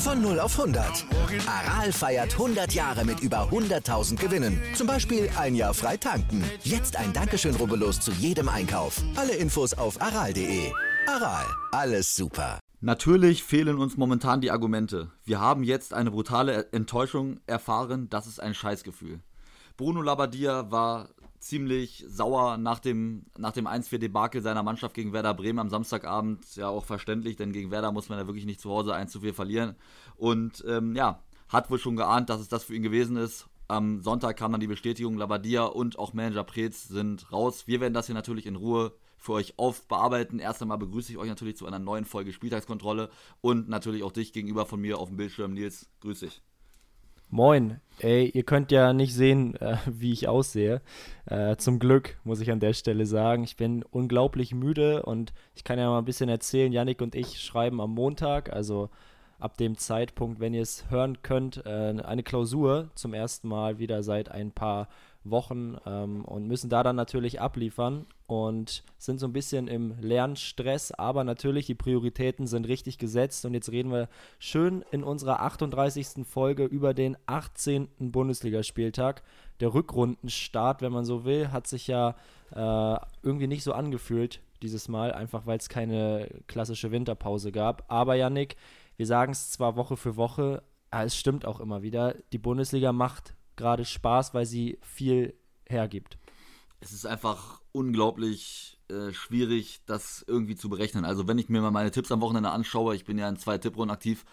Von 0 auf 100. Aral feiert 100 Jahre mit über 100.000 Gewinnen. Zum Beispiel ein Jahr frei tanken. Jetzt ein Dankeschön, rubbellos zu jedem Einkauf. Alle Infos auf aral.de. Aral, alles super. Natürlich fehlen uns momentan die Argumente. Wir haben jetzt eine brutale Enttäuschung erfahren. Das ist ein Scheißgefühl. Bruno Labbadia war ziemlich sauer nach dem, nach dem 1-4-Debakel seiner Mannschaft gegen Werder Bremen am Samstagabend. Ja, auch verständlich, denn gegen Werder muss man ja wirklich nicht zu Hause 1 4 verlieren. Und ähm, ja, hat wohl schon geahnt, dass es das für ihn gewesen ist. Am Sonntag kam dann die Bestätigung, Labadia und auch Manager Preetz sind raus. Wir werden das hier natürlich in Ruhe für euch aufbearbeiten. Erst einmal begrüße ich euch natürlich zu einer neuen Folge Spieltagskontrolle und natürlich auch dich gegenüber von mir auf dem Bildschirm. Nils, grüß dich. Moin. Ey, ihr könnt ja nicht sehen, äh, wie ich aussehe. Äh, zum Glück, muss ich an der Stelle sagen. Ich bin unglaublich müde und ich kann ja mal ein bisschen erzählen. Yannick und ich schreiben am Montag, also ab dem Zeitpunkt, wenn ihr es hören könnt, äh, eine Klausur zum ersten Mal wieder seit ein paar Wochen ähm, und müssen da dann natürlich abliefern und sind so ein bisschen im Lernstress, aber natürlich die Prioritäten sind richtig gesetzt und jetzt reden wir schön in unserer 38. Folge über den 18. Bundesligaspieltag. Der Rückrundenstart, wenn man so will, hat sich ja äh, irgendwie nicht so angefühlt dieses Mal, einfach weil es keine klassische Winterpause gab. Aber Yannick, wir sagen es zwar Woche für Woche, aber es stimmt auch immer wieder, die Bundesliga macht gerade Spaß, weil sie viel hergibt. Es ist einfach unglaublich äh, schwierig, das irgendwie zu berechnen. Also wenn ich mir mal meine Tipps am Wochenende anschaue, ich bin ja in zwei Tipprunden aktiv,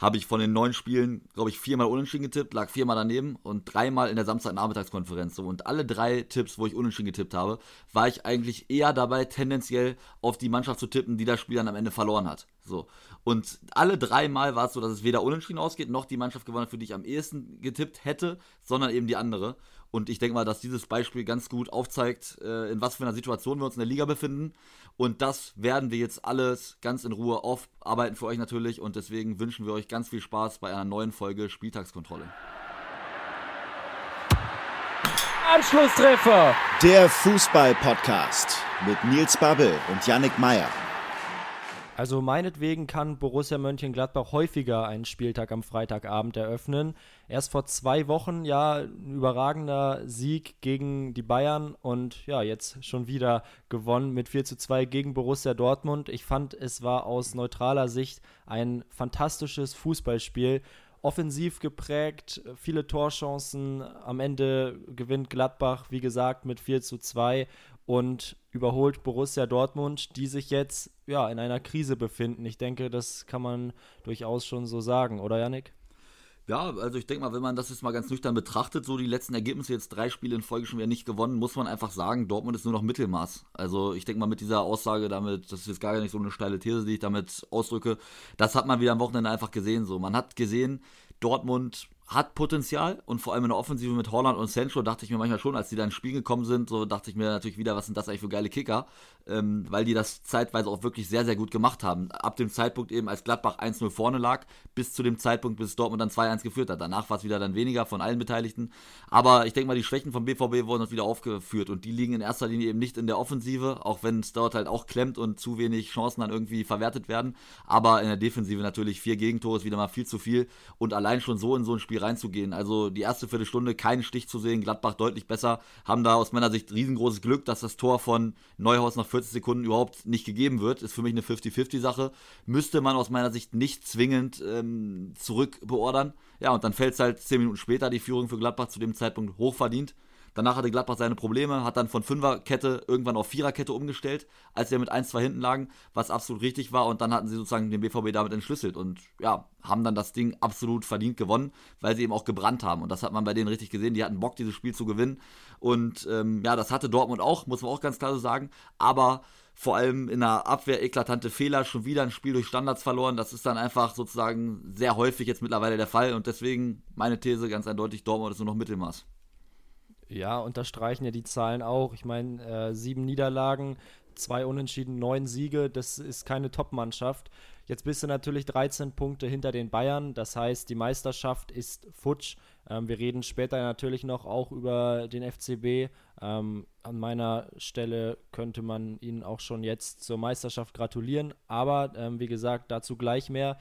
habe ich von den neun Spielen, glaube ich, viermal unentschieden getippt, lag viermal daneben und dreimal in der Samstagnachmittagskonferenz. So. Und alle drei Tipps, wo ich unentschieden getippt habe, war ich eigentlich eher dabei, tendenziell auf die Mannschaft zu tippen, die das Spiel dann am Ende verloren hat. So. Und alle dreimal war es so, dass es weder unentschieden ausgeht, noch die Mannschaft gewonnen hat, für die ich am ehesten getippt hätte, sondern eben die andere. Und ich denke mal, dass dieses Beispiel ganz gut aufzeigt, äh, in was für einer Situation wir uns in der Liga befinden. Und das werden wir jetzt alles ganz in Ruhe aufarbeiten für euch natürlich. Und deswegen wünschen wir euch ganz viel Spaß bei einer neuen Folge Spieltagskontrolle. Anschlusstreffer! Der Fußball-Podcast mit Nils Babbel und Yannick Meyer. Also meinetwegen kann Borussia Mönchengladbach häufiger einen Spieltag am Freitagabend eröffnen. Erst vor zwei Wochen ja ein überragender Sieg gegen die Bayern und ja, jetzt schon wieder gewonnen mit 4 zu 2 gegen Borussia Dortmund. Ich fand, es war aus neutraler Sicht ein fantastisches Fußballspiel offensiv geprägt, viele Torchancen. Am Ende gewinnt Gladbach, wie gesagt, mit 4 zu 2 und überholt Borussia Dortmund, die sich jetzt ja in einer Krise befinden. Ich denke, das kann man durchaus schon so sagen, oder Yannick? Ja, also ich denke mal, wenn man das jetzt mal ganz nüchtern betrachtet, so die letzten Ergebnisse, jetzt drei Spiele in Folge schon wieder nicht gewonnen, muss man einfach sagen, Dortmund ist nur noch Mittelmaß. Also ich denke mal mit dieser Aussage damit, das ist jetzt gar nicht so eine steile These, die ich damit ausdrücke, das hat man wieder am Wochenende einfach gesehen. So, man hat gesehen, Dortmund hat Potenzial und vor allem in der Offensive mit Holland und Sancho dachte ich mir manchmal schon, als die da ins Spiel gekommen sind, so dachte ich mir natürlich wieder, was sind das eigentlich für geile Kicker, ähm, weil die das zeitweise auch wirklich sehr, sehr gut gemacht haben. Ab dem Zeitpunkt eben, als Gladbach 1-0 vorne lag, bis zu dem Zeitpunkt, bis Dortmund dann 2-1 geführt hat. Danach war es wieder dann weniger von allen Beteiligten. Aber ich denke mal, die Schwächen vom BVB wurden uns wieder aufgeführt und die liegen in erster Linie eben nicht in der Offensive, auch wenn es dort halt auch klemmt und zu wenig Chancen dann irgendwie verwertet werden. Aber in der Defensive natürlich vier Gegentore ist wieder mal viel zu viel und allein schon so in so ein Spiel reinzugehen. Also die erste Viertelstunde keinen Stich zu sehen, Gladbach deutlich besser, haben da aus meiner Sicht riesengroßes Glück, dass das Tor von Neuhaus nach 40 Sekunden überhaupt nicht gegeben wird. Ist für mich eine 50-50-Sache. Müsste man aus meiner Sicht nicht zwingend ähm, zurückbeordern. Ja, und dann fällt es halt 10 Minuten später die Führung für Gladbach zu dem Zeitpunkt hochverdient. Danach hatte Gladbach seine Probleme, hat dann von Fünferkette irgendwann auf Viererkette umgestellt, als sie mit 1-2 hinten lagen, was absolut richtig war. Und dann hatten sie sozusagen den BVB damit entschlüsselt und ja, haben dann das Ding absolut verdient gewonnen, weil sie eben auch gebrannt haben. Und das hat man bei denen richtig gesehen. Die hatten Bock, dieses Spiel zu gewinnen. Und ähm, ja, das hatte Dortmund auch, muss man auch ganz klar so sagen. Aber vor allem in der Abwehr eklatante Fehler, schon wieder ein Spiel durch Standards verloren. Das ist dann einfach sozusagen sehr häufig jetzt mittlerweile der Fall und deswegen meine These ganz eindeutig, Dortmund ist nur noch Mittelmaß. Ja, unterstreichen ja die Zahlen auch. Ich meine, äh, sieben Niederlagen, zwei Unentschieden, neun Siege, das ist keine Top-Mannschaft. Jetzt bist du natürlich 13 Punkte hinter den Bayern, das heißt, die Meisterschaft ist futsch. Ähm, wir reden später natürlich noch auch über den FCB. Ähm, an meiner Stelle könnte man ihnen auch schon jetzt zur Meisterschaft gratulieren, aber ähm, wie gesagt, dazu gleich mehr.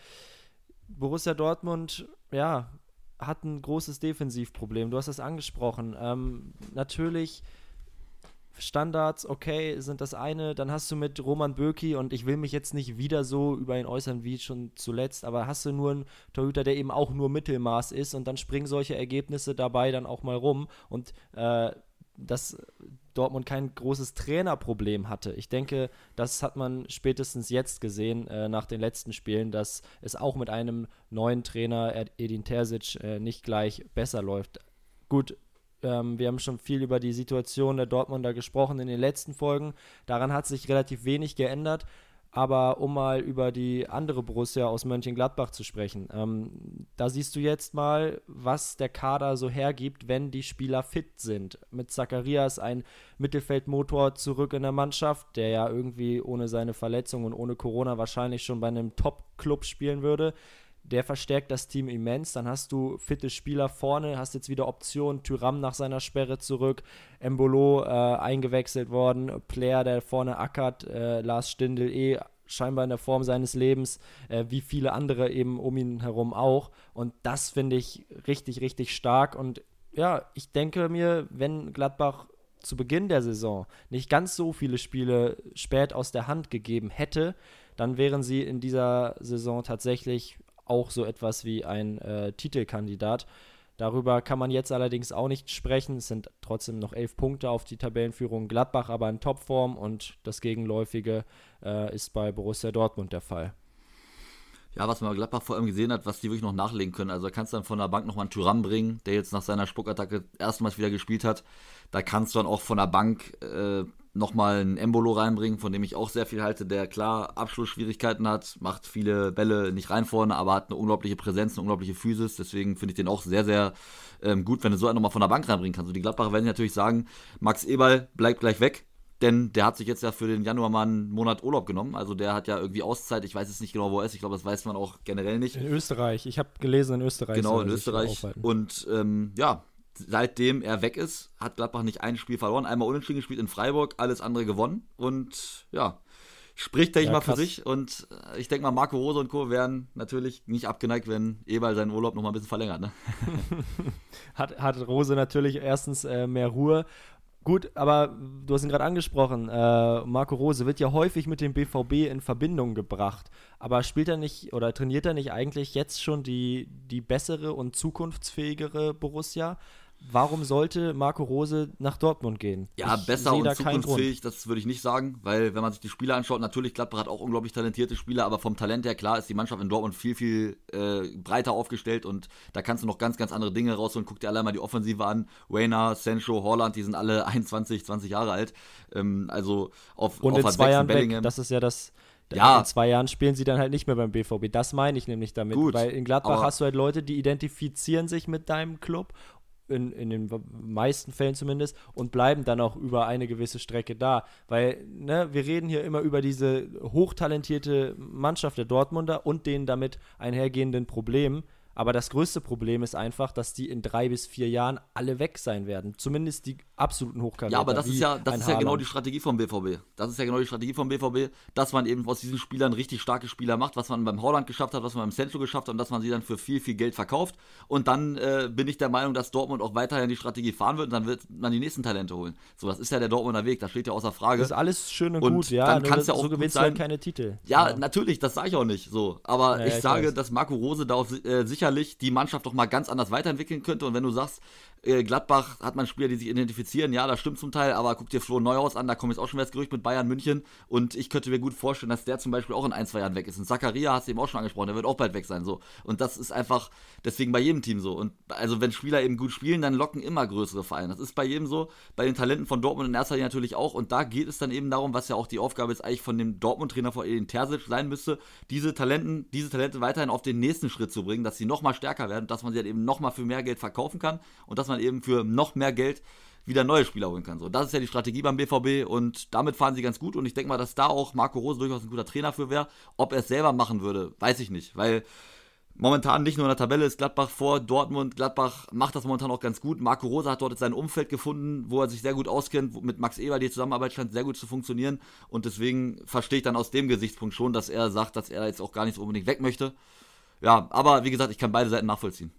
Borussia Dortmund, ja, hat ein großes Defensivproblem. Du hast es angesprochen. Ähm, natürlich Standards, okay, sind das eine. Dann hast du mit Roman Böki, und ich will mich jetzt nicht wieder so über ihn äußern wie schon zuletzt, aber hast du nur einen Torhüter, der eben auch nur Mittelmaß ist und dann springen solche Ergebnisse dabei dann auch mal rum. Und äh, dass Dortmund kein großes Trainerproblem hatte. Ich denke, das hat man spätestens jetzt gesehen äh, nach den letzten Spielen, dass es auch mit einem neuen Trainer, Edin Terzic, äh, nicht gleich besser läuft. Gut, ähm, wir haben schon viel über die Situation der Dortmunder gesprochen in den letzten Folgen. Daran hat sich relativ wenig geändert. Aber um mal über die andere Borussia aus Mönchengladbach zu sprechen, ähm, da siehst du jetzt mal, was der Kader so hergibt, wenn die Spieler fit sind. Mit Zacharias ein Mittelfeldmotor zurück in der Mannschaft, der ja irgendwie ohne seine Verletzung und ohne Corona wahrscheinlich schon bei einem Top-Club spielen würde der verstärkt das Team immens. Dann hast du fitte Spieler vorne, hast jetzt wieder Optionen, Tyram nach seiner Sperre zurück, Embolo äh, eingewechselt worden, Player, der vorne ackert, äh, Lars Stindl eh scheinbar in der Form seines Lebens, äh, wie viele andere eben um ihn herum auch. Und das finde ich richtig, richtig stark. Und ja, ich denke mir, wenn Gladbach zu Beginn der Saison nicht ganz so viele Spiele spät aus der Hand gegeben hätte, dann wären sie in dieser Saison tatsächlich auch so etwas wie ein äh, Titelkandidat. Darüber kann man jetzt allerdings auch nicht sprechen. Es sind trotzdem noch elf Punkte auf die Tabellenführung. Gladbach aber in Topform und das Gegenläufige äh, ist bei Borussia Dortmund der Fall. Ja, was man bei Gladbach vor allem gesehen hat, was die wirklich noch nachlegen können. Also da kannst du dann von der Bank nochmal einen Tyrann bringen, der jetzt nach seiner Spuckattacke erstmals wieder gespielt hat. Da kannst du dann auch von der Bank äh, nochmal einen Embolo reinbringen, von dem ich auch sehr viel halte, der klar Abschlussschwierigkeiten hat, macht viele Bälle nicht rein vorne, aber hat eine unglaubliche Präsenz, eine unglaubliche Physis. Deswegen finde ich den auch sehr, sehr ähm, gut, wenn du so einen nochmal von der Bank reinbringen kannst. Und die Gladbacher werden natürlich sagen, Max Eberl bleibt gleich weg. Denn der hat sich jetzt ja für den Januar mal einen Monat Urlaub genommen. Also der hat ja irgendwie Auszeit. Ich weiß jetzt nicht genau, wo er ist. Ich glaube, das weiß man auch generell nicht. In Österreich. Ich habe gelesen, in Österreich. Genau, in Österreich. Und ähm, ja, seitdem er weg ist, hat Gladbach nicht ein Spiel verloren. Einmal unentschieden gespielt in Freiburg, alles andere gewonnen. Und ja, spricht, denke ja, ich mal, krass. für sich. Und äh, ich denke mal, Marco Rose und Co. wären natürlich nicht abgeneigt, wenn Eberl seinen Urlaub noch mal ein bisschen verlängert. Ne? hat, hat Rose natürlich erstens äh, mehr Ruhe. Gut, aber du hast ihn gerade angesprochen. Äh, Marco Rose wird ja häufig mit dem BVB in Verbindung gebracht. Aber spielt er nicht oder trainiert er nicht eigentlich jetzt schon die, die bessere und zukunftsfähigere Borussia? Warum sollte Marco Rose nach Dortmund gehen? Ja, ich besser und zukunftsfähig, das würde ich nicht sagen, weil wenn man sich die Spieler anschaut, natürlich Gladbach hat auch unglaublich talentierte Spieler, aber vom Talent her, klar, ist die Mannschaft in Dortmund viel, viel äh, breiter aufgestellt und da kannst du noch ganz, ganz andere Dinge rausholen. Guck dir alle mal die Offensive an. Wayner, Sancho, Holland, die sind alle 21, 20 Jahre alt. Ähm, also auf, und auf in zwei Jahren Bellingham. weg, das ist ja das ja. In zwei Jahren spielen sie dann halt nicht mehr beim BVB. Das meine ich nämlich damit. Gut, weil in Gladbach hast du halt Leute, die identifizieren sich mit deinem Club in, in den meisten Fällen zumindest, und bleiben dann auch über eine gewisse Strecke da. Weil, ne, wir reden hier immer über diese hochtalentierte Mannschaft der Dortmunder und den damit einhergehenden Problemen. Aber das größte Problem ist einfach, dass die in drei bis vier Jahren alle weg sein werden. Zumindest die absoluten Hochkaräter. Ja, aber das ist ja, das ist ja genau die Strategie vom BVB. Das ist ja genau die Strategie vom BVB, dass man eben aus diesen Spielern richtig starke Spieler macht, was man beim Holland geschafft hat, was man beim Centro geschafft hat und dass man sie dann für viel, viel Geld verkauft. Und dann äh, bin ich der Meinung, dass Dortmund auch weiterhin die Strategie fahren wird und dann wird man die nächsten Talente holen. So, das ist ja der Dortmunder Weg, das steht ja außer Frage. Das ist alles schön und, und gut, ja. Dann kannst ja auch so gewinnst du halt keine Titel. Ja, ja, natürlich, das sage ich auch nicht so. Aber naja, ich, ich sage, weiß. dass Marco Rose da auf äh, sicher sicherlich die Mannschaft doch mal ganz anders weiterentwickeln könnte. Und wenn du sagst, Gladbach hat man Spieler, die sich identifizieren, ja, das stimmt zum Teil, aber guck dir Flo Neuhaus an, da kommt jetzt auch schon wieder das Gerücht mit Bayern München und ich könnte mir gut vorstellen, dass der zum Beispiel auch in ein, zwei Jahren weg ist. Und Zakaria hast du eben auch schon angesprochen, der wird auch bald weg sein, so. Und das ist einfach deswegen bei jedem Team so. Und also wenn Spieler eben gut spielen, dann locken immer größere Vereine. Das ist bei jedem so, bei den Talenten von Dortmund in erster Linie natürlich auch. Und da geht es dann eben darum, was ja auch die Aufgabe jetzt eigentlich von dem Dortmund-Trainer von Edin Terzic sein müsste, diese Talenten, diese Talente weiterhin auf den nächsten Schritt zu bringen, dass sie nochmal stärker werden, dass man sie halt eben nochmal für mehr Geld verkaufen kann und dass man eben für noch mehr Geld wieder neue Spieler holen kann. So, das ist ja die Strategie beim BVB und damit fahren sie ganz gut und ich denke mal, dass da auch Marco Rose durchaus ein guter Trainer für wäre. Ob er es selber machen würde, weiß ich nicht, weil momentan nicht nur in der Tabelle ist Gladbach vor Dortmund. Gladbach macht das momentan auch ganz gut. Marco Rose hat dort sein Umfeld gefunden, wo er sich sehr gut auskennt. Mit Max Eber, die Zusammenarbeit scheint sehr gut zu funktionieren. Und deswegen verstehe ich dann aus dem Gesichtspunkt schon, dass er sagt, dass er jetzt auch gar nicht so unbedingt weg möchte. Ja, aber wie gesagt, ich kann beide Seiten nachvollziehen.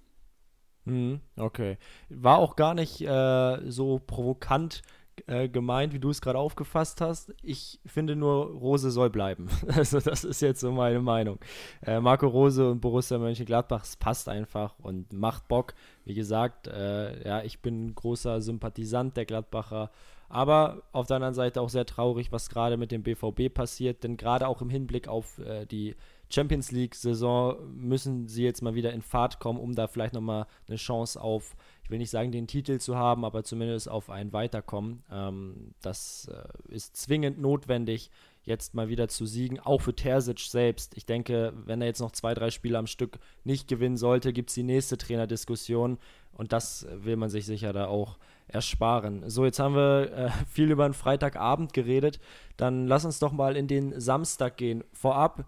Mhm, okay. War auch gar nicht äh, so provokant äh, gemeint, wie du es gerade aufgefasst hast. Ich finde nur, Rose soll bleiben. Also das ist jetzt so meine Meinung. Äh, Marco Rose und Borussia Mönchengladbach, es passt einfach und macht Bock. Wie gesagt, äh, ja, ich bin großer Sympathisant der Gladbacher. Aber auf der anderen Seite auch sehr traurig, was gerade mit dem BVB passiert, denn gerade auch im Hinblick auf äh, die Champions League-Saison müssen sie jetzt mal wieder in Fahrt kommen, um da vielleicht nochmal eine Chance auf, ich will nicht sagen, den Titel zu haben, aber zumindest auf ein Weiterkommen. Ähm, das äh, ist zwingend notwendig, jetzt mal wieder zu siegen, auch für Terzic selbst. Ich denke, wenn er jetzt noch zwei, drei Spiele am Stück nicht gewinnen sollte, gibt es die nächste Trainerdiskussion und das will man sich sicher da auch ersparen. So, jetzt haben wir äh, viel über den Freitagabend geredet. Dann lass uns doch mal in den Samstag gehen. Vorab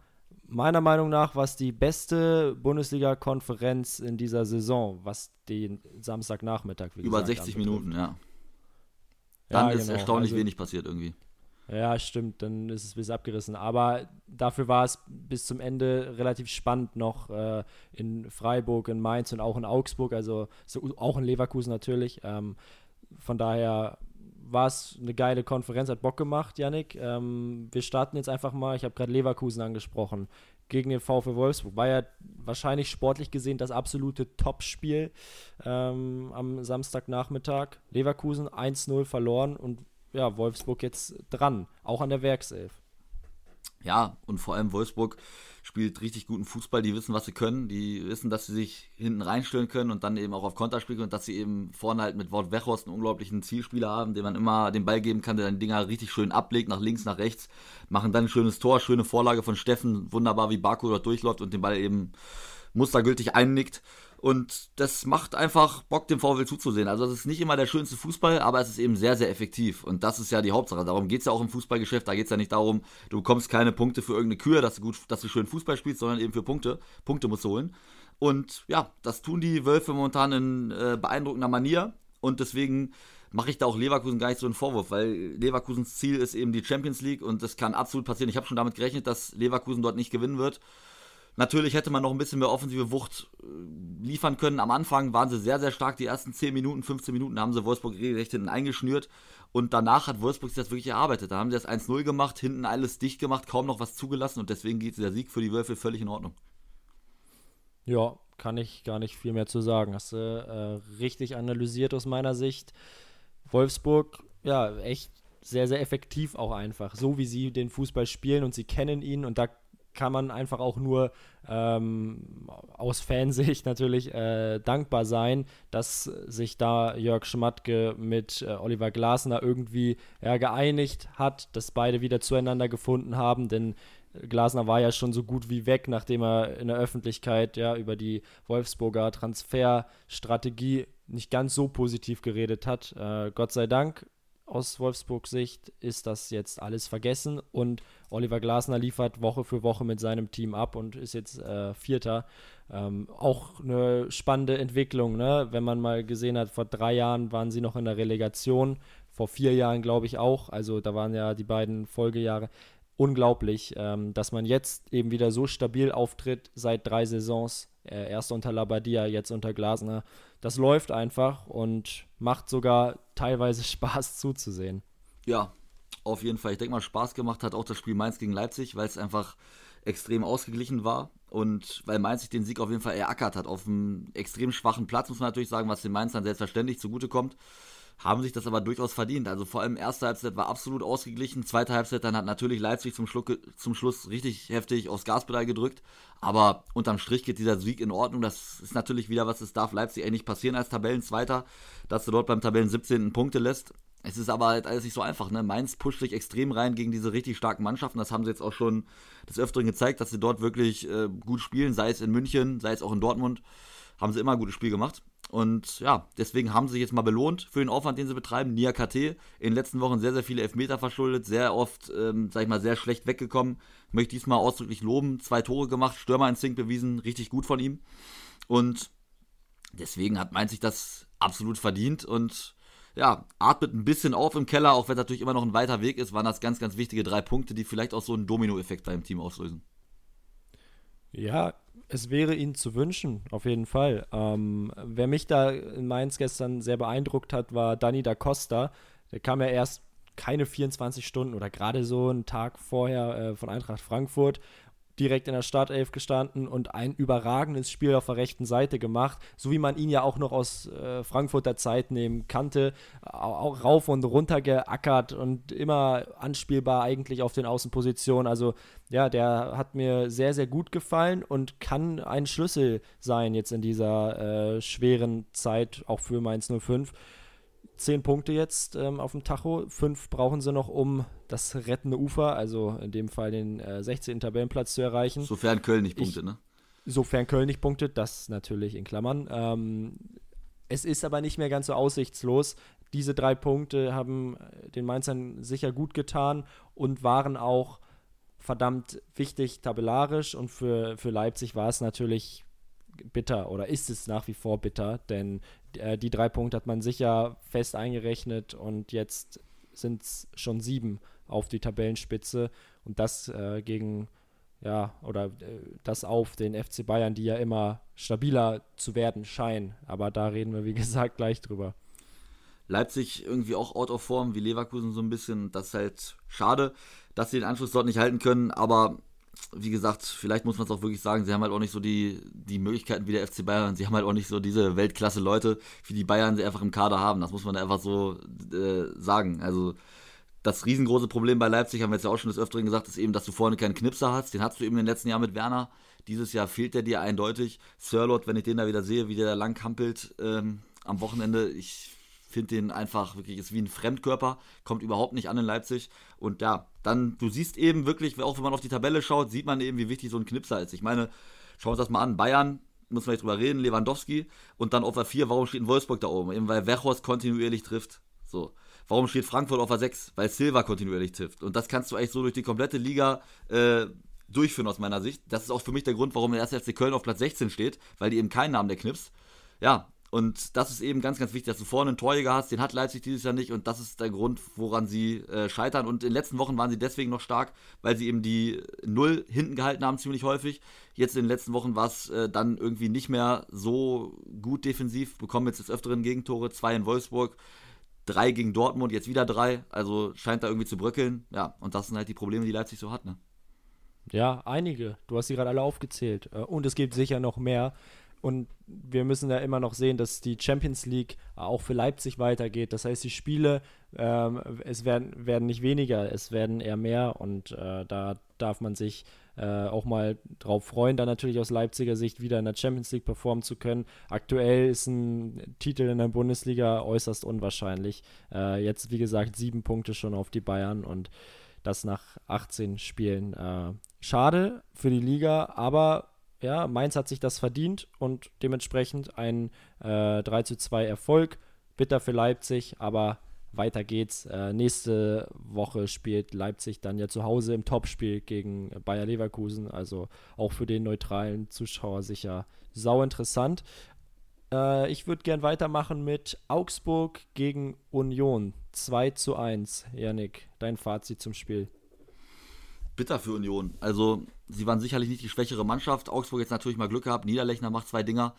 meiner Meinung nach war es die beste Bundesliga-Konferenz in dieser Saison, was den Samstagnachmittag, wie Über gesagt, 60 Minuten, ja. Dann ja, ist genau. erstaunlich also, wenig passiert irgendwie. Ja, stimmt, dann ist es bis abgerissen. Aber dafür war es bis zum Ende relativ spannend noch äh, in Freiburg, in Mainz und auch in Augsburg, also so, auch in Leverkusen natürlich. Ähm, von daher war es eine geile Konferenz, hat Bock gemacht, Yannick. Ähm, wir starten jetzt einfach mal, ich habe gerade Leverkusen angesprochen, gegen den VfL Wolfsburg. War ja wahrscheinlich sportlich gesehen das absolute Topspiel ähm, am Samstagnachmittag. Leverkusen 1-0 verloren und ja, Wolfsburg jetzt dran, auch an der Werkself. Ja, und vor allem Wolfsburg spielt richtig guten Fußball, die wissen, was sie können, die wissen, dass sie sich hinten reinstellen können und dann eben auch auf Konter spielen und dass sie eben vorne halt mit Wort Wechhorst einen unglaublichen Zielspieler haben, dem man immer den Ball geben kann, der dann Dinger richtig schön ablegt, nach links, nach rechts, machen dann ein schönes Tor, schöne Vorlage von Steffen, wunderbar wie Baku dort durchläuft und den Ball eben mustergültig einnickt. Und das macht einfach Bock, dem VfL zuzusehen. Also, es ist nicht immer der schönste Fußball, aber es ist eben sehr, sehr effektiv. Und das ist ja die Hauptsache. Darum geht es ja auch im Fußballgeschäft. Da geht es ja nicht darum, du bekommst keine Punkte für irgendeine Kühe, dass du, gut, dass du schön Fußball spielst, sondern eben für Punkte. Punkte musst du holen. Und ja, das tun die Wölfe momentan in äh, beeindruckender Manier. Und deswegen mache ich da auch Leverkusen gar nicht so einen Vorwurf, weil Leverkusens Ziel ist eben die Champions League und das kann absolut passieren. Ich habe schon damit gerechnet, dass Leverkusen dort nicht gewinnen wird. Natürlich hätte man noch ein bisschen mehr offensive Wucht äh, liefern können. Am Anfang waren sie sehr, sehr stark. Die ersten 10 Minuten, 15 Minuten haben sie Wolfsburg recht hinten eingeschnürt. Und danach hat Wolfsburg sich das wirklich erarbeitet. Da haben sie das 1-0 gemacht, hinten alles dicht gemacht, kaum noch was zugelassen. Und deswegen geht der Sieg für die Wölfe völlig in Ordnung. Ja, kann ich gar nicht viel mehr zu sagen. Hast du äh, richtig analysiert aus meiner Sicht. Wolfsburg, ja, echt sehr, sehr effektiv auch einfach. So wie sie den Fußball spielen und sie kennen ihn und da kann man einfach auch nur ähm, aus Fansicht natürlich äh, dankbar sein, dass sich da Jörg Schmatke mit äh, Oliver Glasner irgendwie ja, geeinigt hat, dass beide wieder zueinander gefunden haben, denn Glasner war ja schon so gut wie weg, nachdem er in der Öffentlichkeit ja über die Wolfsburger Transferstrategie nicht ganz so positiv geredet hat. Äh, Gott sei Dank aus Wolfsburgs Sicht ist das jetzt alles vergessen und Oliver Glasner liefert Woche für Woche mit seinem Team ab und ist jetzt äh, Vierter. Ähm, auch eine spannende Entwicklung, ne? wenn man mal gesehen hat, vor drei Jahren waren sie noch in der Relegation, vor vier Jahren glaube ich auch, also da waren ja die beiden Folgejahre. Unglaublich, ähm, dass man jetzt eben wieder so stabil auftritt seit drei Saisons. Äh, erst unter Labadia, jetzt unter Glasner. Das läuft einfach und macht sogar teilweise Spaß zuzusehen. Ja, auf jeden Fall. Ich denke mal, Spaß gemacht hat auch das Spiel Mainz gegen Leipzig, weil es einfach extrem ausgeglichen war. Und weil Mainz sich den Sieg auf jeden Fall erackert hat, auf einem extrem schwachen Platz, muss man natürlich sagen, was den Mainz dann selbstverständlich zugutekommt, haben sich das aber durchaus verdient. Also vor allem erste Halbzeit war absolut ausgeglichen, zweite Halbzeit dann hat natürlich Leipzig zum, Schluck, zum Schluss richtig heftig aufs Gaspedal gedrückt, aber unterm Strich geht dieser Sieg in Ordnung. Das ist natürlich wieder was, das darf Leipzig eigentlich passieren als Tabellenzweiter, dass du dort beim Tabellen 17. Punkte lässt. Es ist aber halt alles nicht so einfach. Ne? Mainz pusht sich extrem rein gegen diese richtig starken Mannschaften. Das haben sie jetzt auch schon des Öfteren gezeigt, dass sie dort wirklich äh, gut spielen, sei es in München, sei es auch in Dortmund. Haben sie immer ein gutes Spiel gemacht. Und ja, deswegen haben sie sich jetzt mal belohnt für den Aufwand, den sie betreiben. Nia KT in den letzten Wochen sehr, sehr viele Elfmeter verschuldet, sehr oft, ähm, sag ich mal, sehr schlecht weggekommen. Möchte diesmal ausdrücklich loben. Zwei Tore gemacht, Stürmerinstinkt bewiesen, richtig gut von ihm. Und deswegen hat Mainz sich das absolut verdient und ja, atmet ein bisschen auf im Keller, auch wenn es natürlich immer noch ein weiter Weg ist, waren das ganz, ganz wichtige drei Punkte, die vielleicht auch so einen Dominoeffekt beim Team auslösen. Ja, es wäre ihnen zu wünschen, auf jeden Fall. Ähm, wer mich da in Mainz gestern sehr beeindruckt hat, war Dani da Costa. Der kam ja erst keine 24 Stunden oder gerade so einen Tag vorher äh, von Eintracht Frankfurt direkt in der Startelf gestanden und ein überragendes Spiel auf der rechten Seite gemacht, so wie man ihn ja auch noch aus äh, Frankfurter Zeit nehmen kannte, auch rauf und runter geackert und immer anspielbar eigentlich auf den Außenpositionen. Also ja, der hat mir sehr, sehr gut gefallen und kann ein Schlüssel sein jetzt in dieser äh, schweren Zeit, auch für Mainz 05 zehn Punkte jetzt ähm, auf dem Tacho. Fünf brauchen sie noch, um das rettende Ufer, also in dem Fall den äh, 16. Tabellenplatz zu erreichen. Sofern Köln nicht punktet, ne? Sofern Köln nicht punktet, das natürlich in Klammern. Ähm, es ist aber nicht mehr ganz so aussichtslos. Diese drei Punkte haben äh, den Mainzern sicher gut getan und waren auch verdammt wichtig tabellarisch. Und für, für Leipzig war es natürlich bitter oder ist es nach wie vor bitter, denn äh, die drei Punkte hat man sicher fest eingerechnet und jetzt sind es schon sieben auf die Tabellenspitze und das äh, gegen, ja, oder äh, das auf den FC Bayern, die ja immer stabiler zu werden scheinen. Aber da reden wir, wie gesagt, gleich drüber. Leipzig irgendwie auch out of form, wie Leverkusen so ein bisschen. Das ist halt schade, dass sie den Anschluss dort nicht halten können, aber wie gesagt, vielleicht muss man es auch wirklich sagen, sie haben halt auch nicht so die, die Möglichkeiten wie der FC Bayern. Sie haben halt auch nicht so diese Weltklasse-Leute, wie die Bayern sie einfach im Kader haben. Das muss man einfach so äh, sagen. Also das riesengroße Problem bei Leipzig, haben wir jetzt ja auch schon des Öfteren gesagt, ist eben, dass du vorne keinen Knipser hast. Den hast du eben in den letzten Jahren mit Werner. Dieses Jahr fehlt der dir eindeutig. Sirlot, wenn ich den da wieder sehe, wie der da lang kampelt ähm, am Wochenende, ich finde den einfach wirklich, ist wie ein Fremdkörper, kommt überhaupt nicht an in Leipzig. Und ja, dann, du siehst eben wirklich, auch wenn man auf die Tabelle schaut, sieht man eben, wie wichtig so ein Knipser ist. Ich meine, schauen wir uns das mal an. Bayern, müssen wir nicht drüber reden, Lewandowski und dann auf der 4, warum steht ein Wolfsburg da oben? Eben weil Wechhorst kontinuierlich trifft. So. Warum steht Frankfurt auf der 6? Weil Silva kontinuierlich trifft. Und das kannst du eigentlich so durch die komplette Liga äh, durchführen aus meiner Sicht. Das ist auch für mich der Grund, warum der erste FC Köln auf Platz 16 steht, weil die eben keinen Namen der Knips. Ja, und das ist eben ganz, ganz wichtig, dass du vorne einen Torjäger hast. Den hat Leipzig dieses Jahr nicht. Und das ist der Grund, woran sie äh, scheitern. Und in den letzten Wochen waren sie deswegen noch stark, weil sie eben die Null hinten gehalten haben, ziemlich häufig. Jetzt in den letzten Wochen war es äh, dann irgendwie nicht mehr so gut defensiv. Bekommen jetzt des Öfteren Gegentore. Zwei in Wolfsburg, drei gegen Dortmund, jetzt wieder drei. Also scheint da irgendwie zu bröckeln. Ja, und das sind halt die Probleme, die Leipzig so hat, ne? Ja, einige. Du hast sie gerade alle aufgezählt. Äh, und es gibt sicher noch mehr. Und wir müssen ja immer noch sehen, dass die Champions League auch für Leipzig weitergeht. Das heißt, die Spiele, ähm, es werden, werden nicht weniger, es werden eher mehr. Und äh, da darf man sich äh, auch mal drauf freuen, dann natürlich aus Leipziger Sicht wieder in der Champions League performen zu können. Aktuell ist ein Titel in der Bundesliga äußerst unwahrscheinlich. Äh, jetzt, wie gesagt, sieben Punkte schon auf die Bayern und das nach 18 Spielen. Äh, schade für die Liga, aber ja, Mainz hat sich das verdient und dementsprechend ein äh, 3 zu 2 Erfolg. Bitter für Leipzig, aber weiter geht's. Äh, nächste Woche spielt Leipzig dann ja zu Hause im Topspiel gegen Bayer Leverkusen. Also auch für den neutralen Zuschauer sicher sau interessant. Äh, ich würde gern weitermachen mit Augsburg gegen Union. 2 zu 1. Janik, dein Fazit zum Spiel bitter für Union. Also, sie waren sicherlich nicht die schwächere Mannschaft. Augsburg jetzt natürlich mal Glück gehabt. Niederlechner macht zwei Dinger.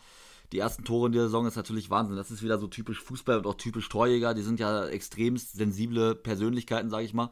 die ersten Tore in der Saison ist natürlich Wahnsinn. Das ist wieder so typisch Fußball und auch typisch Torjäger. Die sind ja extremst sensible Persönlichkeiten, sage ich mal.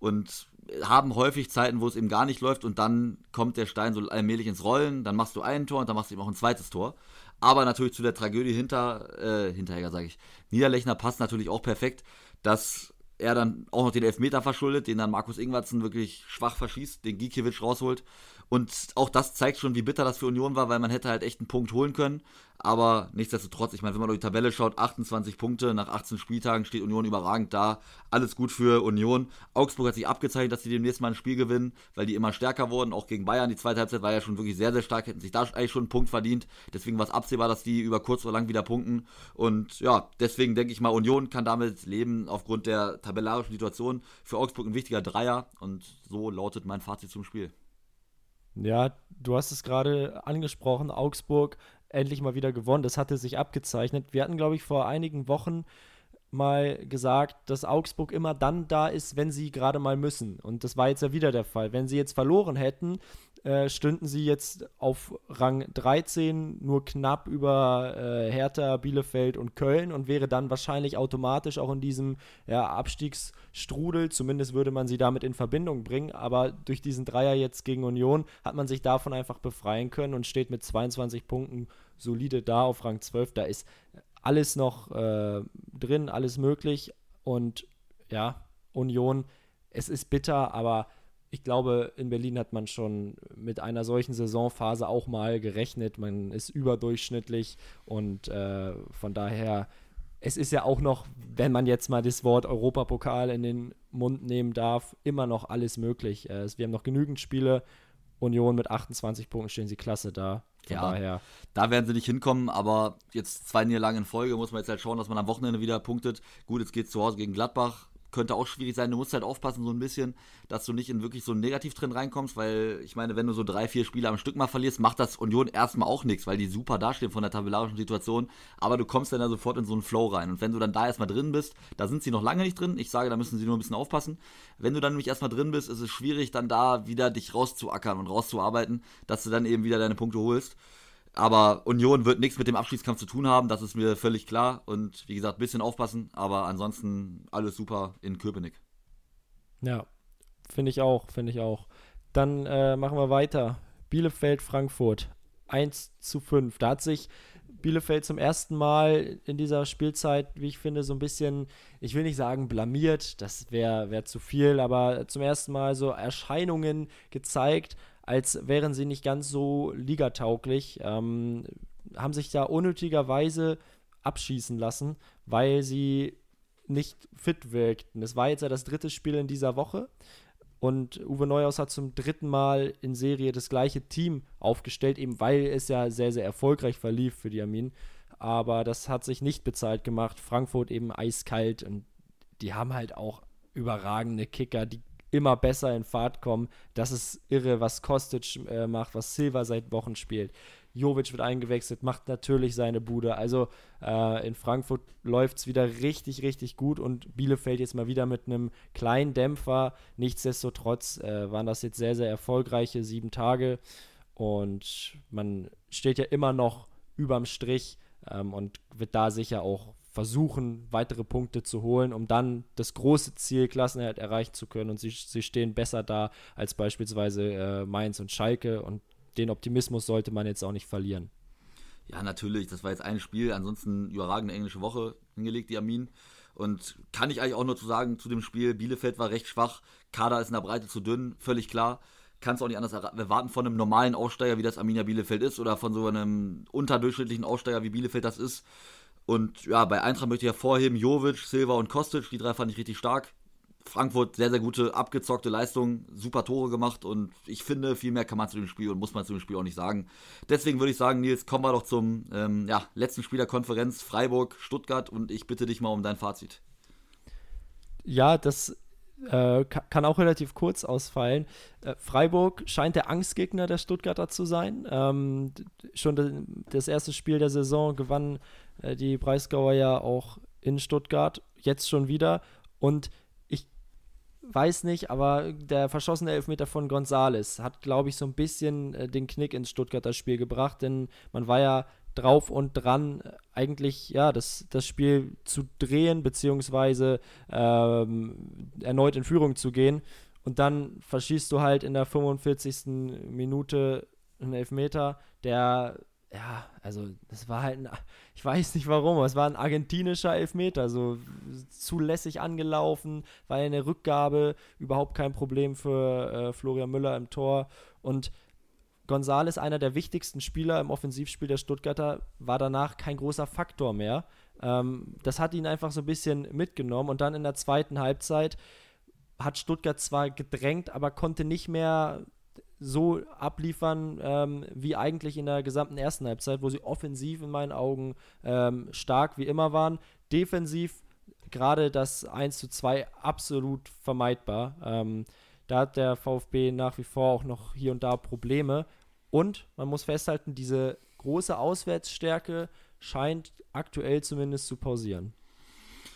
Und haben häufig Zeiten, wo es eben gar nicht läuft und dann kommt der Stein so allmählich ins Rollen, dann machst du ein Tor und dann machst du eben auch ein zweites Tor. Aber natürlich zu der Tragödie hinter, äh, Hinterhäger, sage ich. Niederlechner passt natürlich auch perfekt, dass er dann auch noch den Elfmeter verschuldet, den dann Markus Ingwertsen wirklich schwach verschießt, den Gikiewicz rausholt und auch das zeigt schon, wie bitter das für Union war, weil man hätte halt echt einen Punkt holen können. Aber nichtsdestotrotz, ich meine, wenn man durch die Tabelle schaut, 28 Punkte nach 18 Spieltagen steht Union überragend da. Alles gut für Union. Augsburg hat sich abgezeichnet, dass sie demnächst mal ein Spiel gewinnen, weil die immer stärker wurden. Auch gegen Bayern. Die zweite Halbzeit war ja schon wirklich sehr, sehr stark. Hätten sich da eigentlich schon einen Punkt verdient. Deswegen war es absehbar, dass die über kurz oder lang wieder punkten. Und ja, deswegen denke ich mal, Union kann damit leben aufgrund der tabellarischen Situation. Für Augsburg ein wichtiger Dreier. Und so lautet mein Fazit zum Spiel. Ja, du hast es gerade angesprochen, Augsburg endlich mal wieder gewonnen. Das hatte sich abgezeichnet. Wir hatten, glaube ich, vor einigen Wochen mal gesagt, dass Augsburg immer dann da ist, wenn sie gerade mal müssen. Und das war jetzt ja wieder der Fall. Wenn sie jetzt verloren hätten, äh, stünden sie jetzt auf Rang 13, nur knapp über äh, Hertha, Bielefeld und Köln und wäre dann wahrscheinlich automatisch auch in diesem ja, Abstiegsstrudel, zumindest würde man sie damit in Verbindung bringen, aber durch diesen Dreier jetzt gegen Union hat man sich davon einfach befreien können und steht mit 22 Punkten solide da auf Rang 12. Da ist alles noch äh, drin, alles möglich. Und ja, Union, es ist bitter, aber ich glaube, in Berlin hat man schon mit einer solchen Saisonphase auch mal gerechnet. Man ist überdurchschnittlich und äh, von daher, es ist ja auch noch, wenn man jetzt mal das Wort Europapokal in den Mund nehmen darf, immer noch alles möglich. Äh, wir haben noch genügend Spiele. Union mit 28 Punkten stehen sie klasse da. Von ja, daher. da werden sie nicht hinkommen, aber jetzt zwei Niederlagen in Folge muss man jetzt halt schauen, dass man am Wochenende wieder punktet. Gut, jetzt geht es zu Hause gegen Gladbach könnte auch schwierig sein. Du musst halt aufpassen, so ein bisschen, dass du nicht in wirklich so einen Negativtrend reinkommst, weil ich meine, wenn du so drei, vier Spiele am Stück mal verlierst, macht das Union erstmal auch nichts, weil die super dastehen von der tabellarischen Situation. Aber du kommst dann da sofort in so einen Flow rein. Und wenn du dann da erstmal drin bist, da sind sie noch lange nicht drin. Ich sage, da müssen sie nur ein bisschen aufpassen. Wenn du dann nämlich erstmal drin bist, ist es schwierig, dann da wieder dich rauszuackern und rauszuarbeiten, dass du dann eben wieder deine Punkte holst. Aber Union wird nichts mit dem Abschiedskampf zu tun haben, das ist mir völlig klar. Und wie gesagt, ein bisschen aufpassen, aber ansonsten alles super in Köpenick. Ja, finde ich auch, finde ich auch. Dann äh, machen wir weiter. Bielefeld, Frankfurt. 1 zu 5. Da hat sich Bielefeld zum ersten Mal in dieser Spielzeit, wie ich finde, so ein bisschen, ich will nicht sagen blamiert, das wäre wär zu viel, aber zum ersten Mal so Erscheinungen gezeigt, als wären sie nicht ganz so ligatauglich. Ähm, haben sich da unnötigerweise abschießen lassen, weil sie nicht fit wirkten. Es war jetzt ja das dritte Spiel in dieser Woche und Uwe Neuhaus hat zum dritten Mal in Serie das gleiche Team aufgestellt, eben weil es ja sehr, sehr erfolgreich verlief für die Armin. Aber das hat sich nicht bezahlt gemacht. Frankfurt eben eiskalt und die haben halt auch überragende Kicker, die immer besser in Fahrt kommen. Das ist irre, was Kostic äh, macht, was Silva seit Wochen spielt. Jovic wird eingewechselt, macht natürlich seine Bude. Also äh, in Frankfurt läuft es wieder richtig, richtig gut und Bielefeld jetzt mal wieder mit einem kleinen Dämpfer. Nichtsdestotrotz äh, waren das jetzt sehr, sehr erfolgreiche sieben Tage und man steht ja immer noch überm Strich ähm, und wird da sicher auch versuchen, weitere Punkte zu holen, um dann das große Ziel Klassenerhalt erreichen zu können. Und sie, sie stehen besser da als beispielsweise äh, Mainz und Schalke. Und den Optimismus sollte man jetzt auch nicht verlieren. Ja, natürlich. Das war jetzt ein Spiel. Ansonsten überragende englische Woche hingelegt, die Armin. Und kann ich eigentlich auch nur zu sagen zu dem Spiel, Bielefeld war recht schwach, Kader ist in der Breite zu dünn, völlig klar. Kann es auch nicht anders erwarten von einem normalen Aussteiger, wie das Arminia Bielefeld ist, oder von so einem unterdurchschnittlichen Aussteiger, wie Bielefeld das ist. Und ja, bei Eintracht möchte ich hervorheben, Jovic, Silva und Kostic, die drei fand ich richtig stark. Frankfurt sehr, sehr gute, abgezockte Leistung, super Tore gemacht und ich finde, viel mehr kann man zu dem Spiel und muss man zu dem Spiel auch nicht sagen. Deswegen würde ich sagen, Nils, kommen wir doch zum ähm, ja, letzten Spiel der Konferenz, Freiburg, Stuttgart und ich bitte dich mal um dein Fazit. Ja, das äh, kann auch relativ kurz ausfallen. Äh, Freiburg scheint der Angstgegner der Stuttgarter zu sein. Ähm, schon das erste Spiel der Saison gewann äh, die Breisgauer ja auch in Stuttgart, jetzt schon wieder. Und ich weiß nicht, aber der verschossene Elfmeter von Gonzales hat, glaube ich, so ein bisschen äh, den Knick ins Stuttgarter Spiel gebracht, denn man war ja drauf und dran, eigentlich ja das, das Spiel zu drehen, beziehungsweise ähm, erneut in Führung zu gehen. Und dann verschießt du halt in der 45. Minute einen Elfmeter, der, ja, also das war halt ein, ich weiß nicht warum, aber es war ein argentinischer Elfmeter, so zulässig angelaufen, war eine Rückgabe, überhaupt kein Problem für äh, Florian Müller im Tor. Und Gonzales, einer der wichtigsten Spieler im Offensivspiel der Stuttgarter, war danach kein großer Faktor mehr. Ähm, das hat ihn einfach so ein bisschen mitgenommen und dann in der zweiten Halbzeit hat Stuttgart zwar gedrängt, aber konnte nicht mehr so abliefern ähm, wie eigentlich in der gesamten ersten Halbzeit, wo sie offensiv in meinen Augen ähm, stark wie immer waren. Defensiv gerade das 1 zu 2 absolut vermeidbar. Ähm, da hat der VfB nach wie vor auch noch hier und da Probleme. Und man muss festhalten, diese große Auswärtsstärke scheint aktuell zumindest zu pausieren.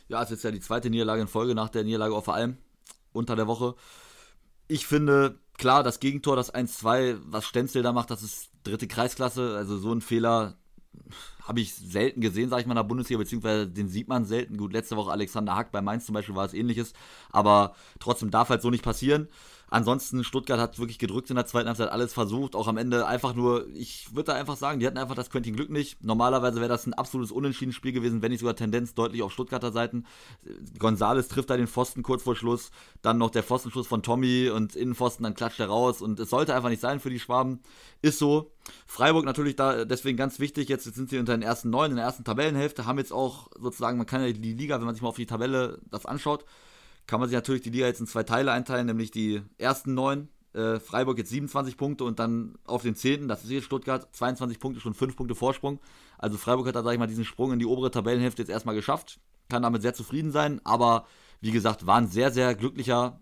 Ja, es ist ja die zweite Niederlage in Folge nach der Niederlage auf Alm unter der Woche. Ich finde, klar, das Gegentor, das 1-2, was Stenzel da macht, das ist dritte Kreisklasse. Also so ein Fehler habe ich selten gesehen, sage ich mal, in der Bundesliga, beziehungsweise den sieht man selten. Gut, letzte Woche Alexander Hack bei Mainz zum Beispiel war es ähnliches, aber trotzdem darf halt so nicht passieren. Ansonsten, Stuttgart hat wirklich gedrückt in der zweiten Halbzeit, alles versucht, auch am Ende einfach nur, ich würde da einfach sagen, die hatten einfach das Quentin Glück nicht. Normalerweise wäre das ein absolutes Unentschieden-Spiel gewesen, wenn nicht sogar Tendenz deutlich auf Stuttgarter Seiten. Gonzales trifft da den Pfosten kurz vor Schluss, dann noch der Pfostenschuss von Tommy und Innenpfosten, dann klatscht er raus und es sollte einfach nicht sein für die Schwaben. Ist so. Freiburg natürlich da deswegen ganz wichtig, jetzt sind sie unter den ersten neun, in der ersten Tabellenhälfte, haben jetzt auch sozusagen, man kann ja die Liga, wenn man sich mal auf die Tabelle das anschaut, kann man sich natürlich die Liga jetzt in zwei Teile einteilen, nämlich die ersten neun. Äh, Freiburg jetzt 27 Punkte und dann auf den zehnten, das ist jetzt Stuttgart, 22 Punkte, schon 5 Punkte Vorsprung. Also Freiburg hat da, sag ich mal, diesen Sprung in die obere Tabellenhälfte jetzt erstmal geschafft. Kann damit sehr zufrieden sein, aber wie gesagt, war ein sehr, sehr glücklicher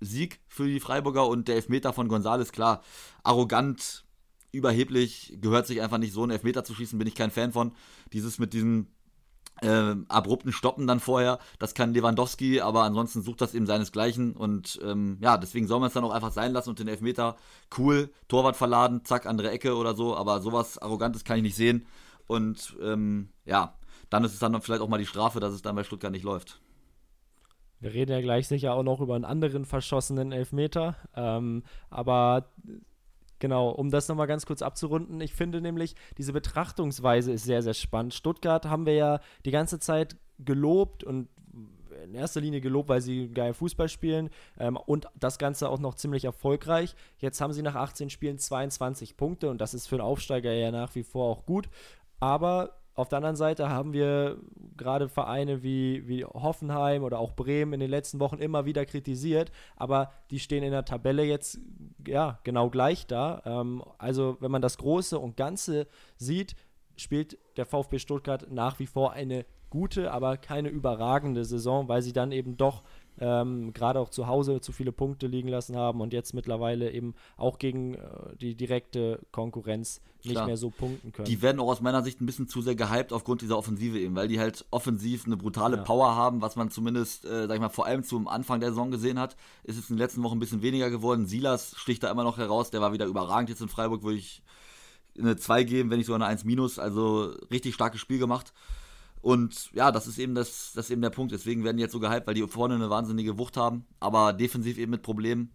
Sieg für die Freiburger und der Elfmeter von Gonzales, klar, arrogant, überheblich, gehört sich einfach nicht so einen Elfmeter zu schießen, bin ich kein Fan von. Dieses mit diesem äh, abrupten Stoppen dann vorher. Das kann Lewandowski, aber ansonsten sucht das eben seinesgleichen. Und ähm, ja, deswegen soll man es dann auch einfach sein lassen und den Elfmeter cool, Torwart verladen, zack, andere Ecke oder so. Aber sowas Arrogantes kann ich nicht sehen. Und ähm, ja, dann ist es dann vielleicht auch mal die Strafe, dass es dann bei Stuttgart nicht läuft. Wir reden ja gleich sicher auch noch über einen anderen verschossenen Elfmeter. Ähm, aber Genau, um das nochmal ganz kurz abzurunden. Ich finde nämlich, diese Betrachtungsweise ist sehr, sehr spannend. Stuttgart haben wir ja die ganze Zeit gelobt und in erster Linie gelobt, weil sie geil Fußball spielen ähm, und das Ganze auch noch ziemlich erfolgreich. Jetzt haben sie nach 18 Spielen 22 Punkte und das ist für einen Aufsteiger ja nach wie vor auch gut. Aber auf der anderen Seite haben wir gerade Vereine wie, wie Hoffenheim oder auch Bremen in den letzten Wochen immer wieder kritisiert, aber die stehen in der Tabelle jetzt ja genau gleich da. Ähm, also wenn man das Große und Ganze sieht, spielt der VfB Stuttgart nach wie vor eine gute, aber keine überragende Saison, weil sie dann eben doch ähm, gerade auch zu Hause zu viele Punkte liegen lassen haben und jetzt mittlerweile eben auch gegen äh, die direkte Konkurrenz nicht Klar. mehr so punkten können. Die werden auch aus meiner Sicht ein bisschen zu sehr gehypt aufgrund dieser Offensive eben, weil die halt offensiv eine brutale ja. Power haben, was man zumindest, äh, sag ich mal, vor allem zum Anfang der Saison gesehen hat. Ist es in den letzten Wochen ein bisschen weniger geworden. Silas sticht da immer noch heraus, der war wieder überragend jetzt in Freiburg, würde ich eine 2 geben, wenn nicht sogar eine 1 minus, also richtig starkes Spiel gemacht. Und ja, das ist eben das, das eben der Punkt. Deswegen werden die jetzt so gehypt, weil die vorne eine wahnsinnige Wucht haben, aber defensiv eben mit Problemen.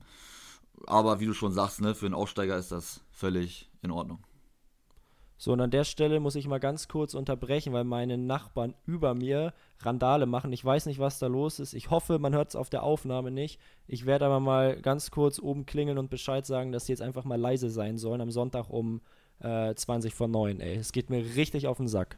Aber wie du schon sagst, ne, für einen Aufsteiger ist das völlig in Ordnung. So, und an der Stelle muss ich mal ganz kurz unterbrechen, weil meine Nachbarn über mir Randale machen. Ich weiß nicht, was da los ist. Ich hoffe, man hört es auf der Aufnahme nicht. Ich werde aber mal ganz kurz oben klingeln und Bescheid sagen, dass sie jetzt einfach mal leise sein sollen am Sonntag um äh, 20 vor 9. Ey, es geht mir richtig auf den Sack.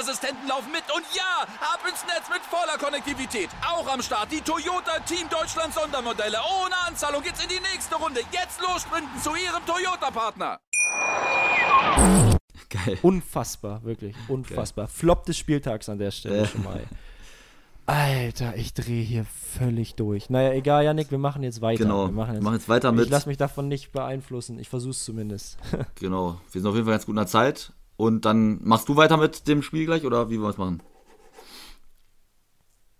Sicherheitsassistenten laufen mit. Und ja, ab ins Netz mit voller Konnektivität. Auch am Start die Toyota Team Deutschland Sondermodelle. Ohne Anzahlung geht's in die nächste Runde. Jetzt los sprinten zu ihrem Toyota-Partner. Geil. Unfassbar, wirklich. Unfassbar. Geil. Flop des Spieltags an der Stelle äh. schon mal. Alter, ich drehe hier völlig durch. Naja, egal, Janik, wir machen jetzt weiter. Genau, wir machen jetzt, machen jetzt weiter mit. Ich lasse mich davon nicht beeinflussen. Ich versuche es zumindest. genau, wir sind auf jeden Fall ganz gut in der Zeit. Und dann machst du weiter mit dem Spiel gleich oder wie wollen wir es machen?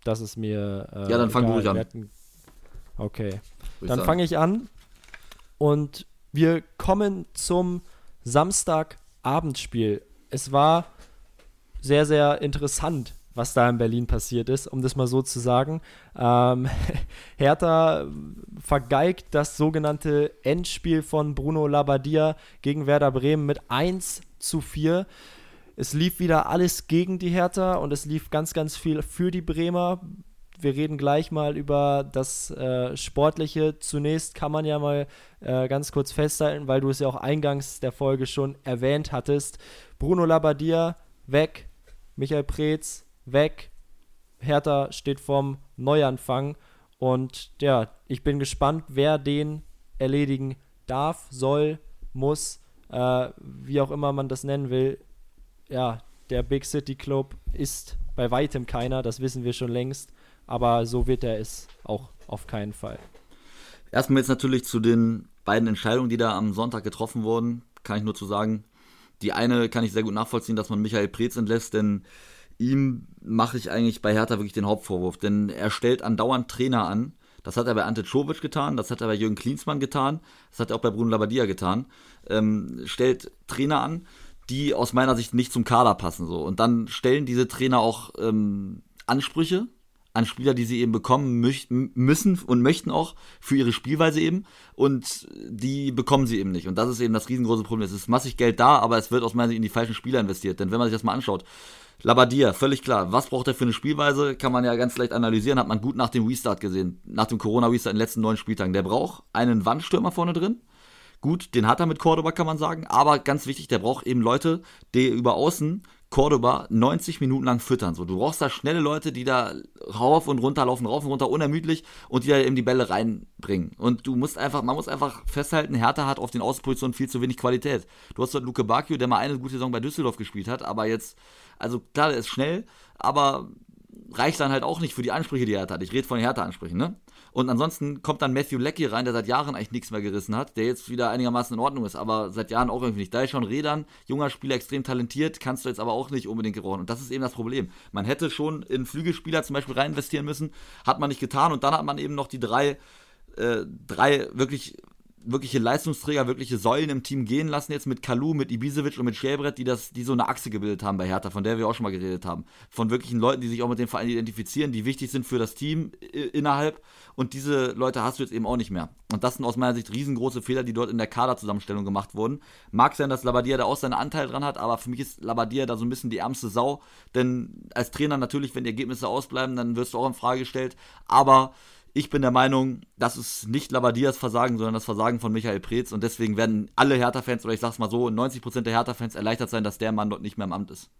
Das ist mir. Äh, ja, dann fang du ruhig an. Okay. Dann fange ich an. Und wir kommen zum Samstagabendspiel. Es war sehr, sehr interessant, was da in Berlin passiert ist, um das mal so zu sagen. Ähm, Hertha vergeigt das sogenannte Endspiel von Bruno Labbadia gegen Werder Bremen mit 1 zu 4. Es lief wieder alles gegen die Hertha und es lief ganz, ganz viel für die Bremer. Wir reden gleich mal über das äh, Sportliche. Zunächst kann man ja mal äh, ganz kurz festhalten, weil du es ja auch eingangs der Folge schon erwähnt hattest. Bruno Labbadia weg, Michael Preetz weg. Hertha steht vorm Neuanfang. Und ja, ich bin gespannt, wer den erledigen darf, soll, muss, äh, wie auch immer man das nennen will. Ja, der Big City Club ist bei weitem keiner, das wissen wir schon längst. Aber so wird er es auch auf keinen Fall. Erstmal jetzt natürlich zu den beiden Entscheidungen, die da am Sonntag getroffen wurden, kann ich nur zu sagen, die eine kann ich sehr gut nachvollziehen, dass man Michael Preetz entlässt, denn ihm mache ich eigentlich bei Hertha wirklich den Hauptvorwurf, denn er stellt andauernd Trainer an. Das hat er bei Ante Czovic getan, das hat er bei Jürgen Klinsmann getan, das hat er auch bei Bruno Labbadia getan. Ähm, stellt Trainer an, die aus meiner Sicht nicht zum Kader passen. So. Und dann stellen diese Trainer auch ähm, Ansprüche an Spieler, die sie eben bekommen müssen und möchten auch für ihre Spielweise eben. Und die bekommen sie eben nicht. Und das ist eben das riesengroße Problem. Es ist massig Geld da, aber es wird aus meiner Sicht in die falschen Spieler investiert. Denn wenn man sich das mal anschaut, Labadia, völlig klar. Was braucht er für eine Spielweise? Kann man ja ganz leicht analysieren. Hat man gut nach dem Restart gesehen. Nach dem Corona-Restart in den letzten neun Spieltagen. Der braucht einen Wandstürmer vorne drin. Gut, den hat er mit Cordoba, kann man sagen. Aber ganz wichtig, der braucht eben Leute, die über außen Cordoba 90 Minuten lang füttern. So, du brauchst da schnelle Leute, die da rauf und runter laufen, rauf und runter, unermüdlich und die da eben die Bälle reinbringen. Und du musst einfach, man muss einfach festhalten, Hertha hat auf den Außenpositionen viel zu wenig Qualität. Du hast dort Luke Bacchio, der mal eine gute Saison bei Düsseldorf gespielt hat, aber jetzt also klar, der ist schnell, aber reicht dann halt auch nicht für die Ansprüche, die er hat. Ich rede von Härteansprüchen, ne? Und ansonsten kommt dann Matthew Leckie rein, der seit Jahren eigentlich nichts mehr gerissen hat, der jetzt wieder einigermaßen in Ordnung ist, aber seit Jahren auch irgendwie nicht. Da ist schon Rädern, junger Spieler, extrem talentiert, kannst du jetzt aber auch nicht unbedingt gebrauchen. Und das ist eben das Problem. Man hätte schon in Flügelspieler zum Beispiel rein investieren müssen, hat man nicht getan und dann hat man eben noch die drei, äh, drei wirklich wirkliche Leistungsträger, wirkliche Säulen im Team gehen lassen, jetzt mit Kalu, mit Ibisevic und mit Schäbrett, die das, die so eine Achse gebildet haben bei Hertha, von der wir auch schon mal geredet haben. Von wirklichen Leuten, die sich auch mit dem Verein identifizieren, die wichtig sind für das Team innerhalb. Und diese Leute hast du jetzt eben auch nicht mehr. Und das sind aus meiner Sicht riesengroße Fehler, die dort in der Kaderzusammenstellung gemacht wurden. Mag sein, dass Labadia da auch seinen Anteil dran hat, aber für mich ist Labadia da so ein bisschen die ärmste Sau. Denn als Trainer natürlich, wenn die Ergebnisse ausbleiben, dann wirst du auch in Frage gestellt. Aber ich bin der Meinung, das ist nicht Labadias Versagen, sondern das Versagen von Michael Preetz. Und deswegen werden alle Hertha-Fans, oder ich sag's mal so, 90% der Hertha-Fans erleichtert sein, dass der Mann dort nicht mehr im Amt ist.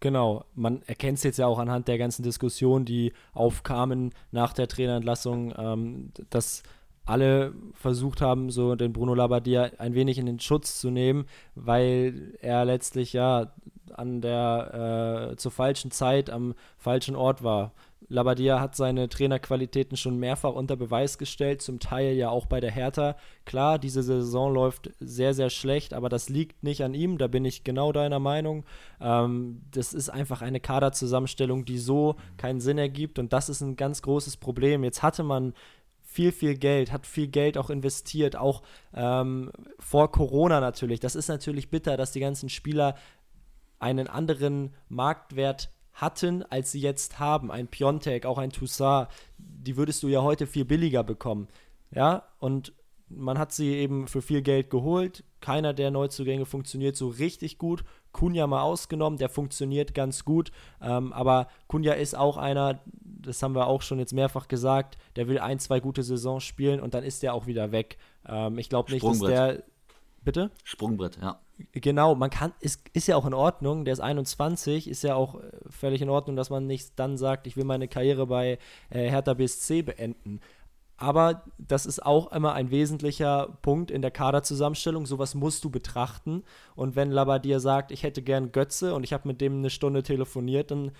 Genau, man erkennt es jetzt ja auch anhand der ganzen Diskussionen, die aufkamen nach der Trainerentlassung, ähm, dass alle versucht haben, so den Bruno Labbadia ein wenig in den Schutz zu nehmen, weil er letztlich ja an der äh, zur falschen Zeit am falschen Ort war. Labadia hat seine Trainerqualitäten schon mehrfach unter Beweis gestellt, zum Teil ja auch bei der Hertha. Klar, diese Saison läuft sehr, sehr schlecht, aber das liegt nicht an ihm, da bin ich genau deiner Meinung. Ähm, das ist einfach eine Kaderzusammenstellung, die so keinen Sinn ergibt und das ist ein ganz großes Problem. Jetzt hatte man viel, viel Geld, hat viel Geld auch investiert, auch ähm, vor Corona natürlich. Das ist natürlich bitter, dass die ganzen Spieler einen anderen Marktwert hatten, als sie jetzt haben. Ein Piontek, auch ein Toussaint, die würdest du ja heute viel billiger bekommen. Ja, und man hat sie eben für viel Geld geholt. Keiner der Neuzugänge funktioniert so richtig gut. Kunja mal ausgenommen, der funktioniert ganz gut. Ähm, aber Kunja ist auch einer, das haben wir auch schon jetzt mehrfach gesagt, der will ein, zwei gute Saisons spielen und dann ist der auch wieder weg. Ähm, ich glaube nicht, dass der. Bitte? Sprungbrett, ja. Genau, man kann, ist, ist ja auch in Ordnung, der ist 21, ist ja auch äh, völlig in Ordnung, dass man nicht dann sagt, ich will meine Karriere bei äh, Hertha BSC beenden. Aber das ist auch immer ein wesentlicher Punkt in der Kaderzusammenstellung. Sowas musst du betrachten. Und wenn Labadia sagt, ich hätte gern Götze und ich habe mit dem eine Stunde telefoniert, dann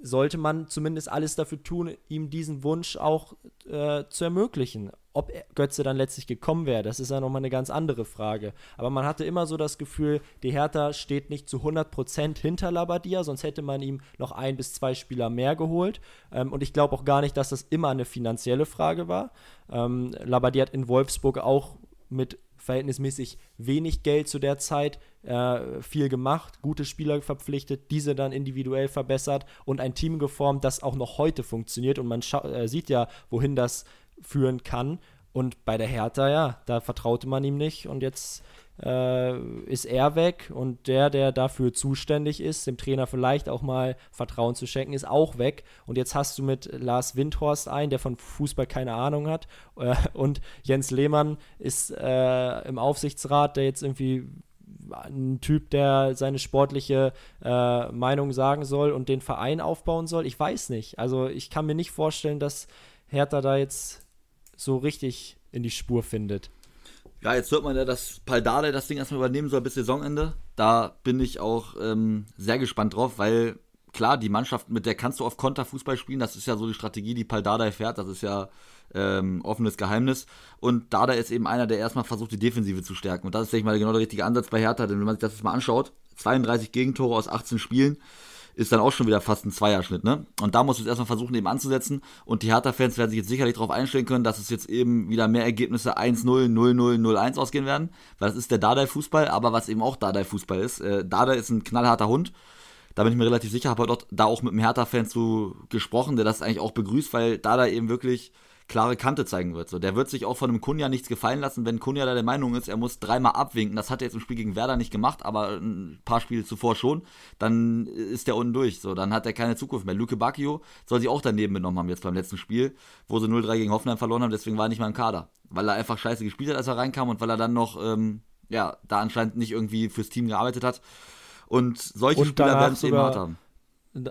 sollte man zumindest alles dafür tun, ihm diesen Wunsch auch äh, zu ermöglichen. Ob Götze dann letztlich gekommen wäre, das ist ja nochmal eine ganz andere Frage. Aber man hatte immer so das Gefühl, die Hertha steht nicht zu 100% hinter Labadia, sonst hätte man ihm noch ein bis zwei Spieler mehr geholt. Ähm, und ich glaube auch gar nicht, dass das immer eine finanzielle Frage war. Ähm, Labadia hat in Wolfsburg auch mit verhältnismäßig wenig Geld zu der Zeit äh, viel gemacht, gute Spieler verpflichtet, diese dann individuell verbessert und ein Team geformt, das auch noch heute funktioniert. Und man äh, sieht ja, wohin das führen kann. Und bei der Hertha, ja, da vertraute man ihm nicht und jetzt äh, ist er weg und der, der dafür zuständig ist, dem Trainer vielleicht auch mal Vertrauen zu schenken, ist auch weg. Und jetzt hast du mit Lars Windhorst ein, der von Fußball keine Ahnung hat. Äh, und Jens Lehmann ist äh, im Aufsichtsrat, der jetzt irgendwie ein Typ, der seine sportliche äh, Meinung sagen soll und den Verein aufbauen soll. Ich weiß nicht. Also ich kann mir nicht vorstellen, dass Hertha da jetzt so richtig in die Spur findet. Ja, jetzt hört man ja, dass Paldade das Ding erstmal übernehmen soll bis Saisonende. Da bin ich auch ähm, sehr gespannt drauf, weil klar, die Mannschaft, mit der kannst du auf Konterfußball spielen. Das ist ja so die Strategie, die Paldada fährt. Das ist ja ähm, offenes Geheimnis. Und Dada ist eben einer, der erstmal versucht, die Defensive zu stärken. Und das ist, denke ich mal, genau der richtige Ansatz bei Hertha. Denn wenn man sich das jetzt mal anschaut, 32 Gegentore aus 18 Spielen, ist dann auch schon wieder fast ein Zweierschnitt, ne? Und da muss es erstmal versuchen, eben anzusetzen. Und die Hertha-Fans werden sich jetzt sicherlich darauf einstellen können, dass es jetzt eben wieder mehr Ergebnisse 1-0, 0-0, 0-1 ausgehen werden. Weil das ist der Dardai-Fußball, aber was eben auch Dardai-Fußball ist. Äh, Dardai ist ein knallharter Hund. Da bin ich mir relativ sicher, habe dort da auch mit einem Hertha-Fan zu gesprochen, der das eigentlich auch begrüßt, weil Dardai eben wirklich klare Kante zeigen wird. So, der wird sich auch von einem Kunja nichts gefallen lassen, wenn Kunja da der Meinung ist, er muss dreimal abwinken. Das hat er jetzt im Spiel gegen Werder nicht gemacht, aber ein paar Spiele zuvor schon. Dann ist der unten durch. So, dann hat er keine Zukunft mehr. Luke Bacchio soll sich auch daneben genommen haben jetzt beim letzten Spiel, wo sie 0-3 gegen Hoffenheim verloren haben. Deswegen war er nicht mal im Kader, weil er einfach scheiße gespielt hat, als er reinkam und weil er dann noch ähm, ja da anscheinend nicht irgendwie fürs Team gearbeitet hat. Und solche und Spieler werden es eben hart haben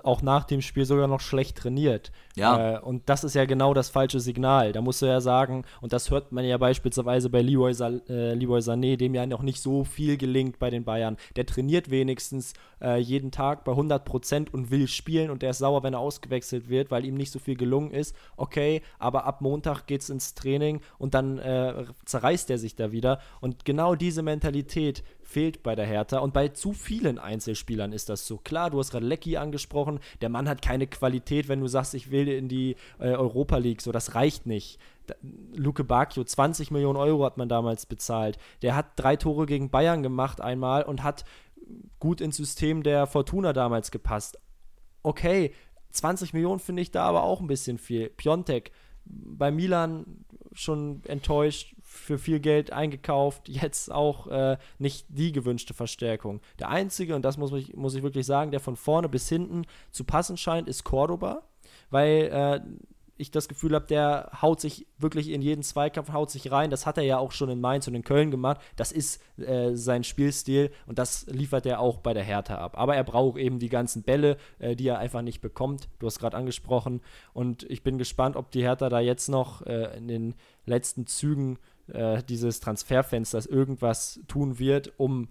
auch nach dem Spiel sogar noch schlecht trainiert. Ja. Äh, und das ist ja genau das falsche Signal. Da musst du ja sagen, und das hört man ja beispielsweise bei Leroy, Sa äh, Leroy Sané, dem ja noch nicht so viel gelingt bei den Bayern. Der trainiert wenigstens äh, jeden Tag bei 100 Prozent und will spielen und der ist sauer, wenn er ausgewechselt wird, weil ihm nicht so viel gelungen ist. Okay, aber ab Montag geht es ins Training und dann äh, zerreißt er sich da wieder. Und genau diese Mentalität fehlt bei der Hertha und bei zu vielen Einzelspielern ist das so. Klar, du hast gerade Lecky angesprochen, der Mann hat keine Qualität, wenn du sagst, ich will in die äh, Europa League, so das reicht nicht. Luke Bacchio, 20 Millionen Euro hat man damals bezahlt. Der hat drei Tore gegen Bayern gemacht einmal und hat gut ins System der Fortuna damals gepasst. Okay, 20 Millionen finde ich da aber auch ein bisschen viel. Piontek, bei Milan schon enttäuscht, für viel Geld eingekauft, jetzt auch äh, nicht die gewünschte Verstärkung. Der einzige, und das muss ich, muss ich wirklich sagen, der von vorne bis hinten zu passen scheint, ist Cordoba, weil äh, ich das Gefühl habe, der haut sich wirklich in jeden Zweikampf, haut sich rein. Das hat er ja auch schon in Mainz und in Köln gemacht. Das ist äh, sein Spielstil und das liefert er auch bei der Hertha ab. Aber er braucht eben die ganzen Bälle, äh, die er einfach nicht bekommt. Du hast gerade angesprochen. Und ich bin gespannt, ob die Hertha da jetzt noch äh, in den letzten Zügen äh, dieses Transferfensters irgendwas tun wird, um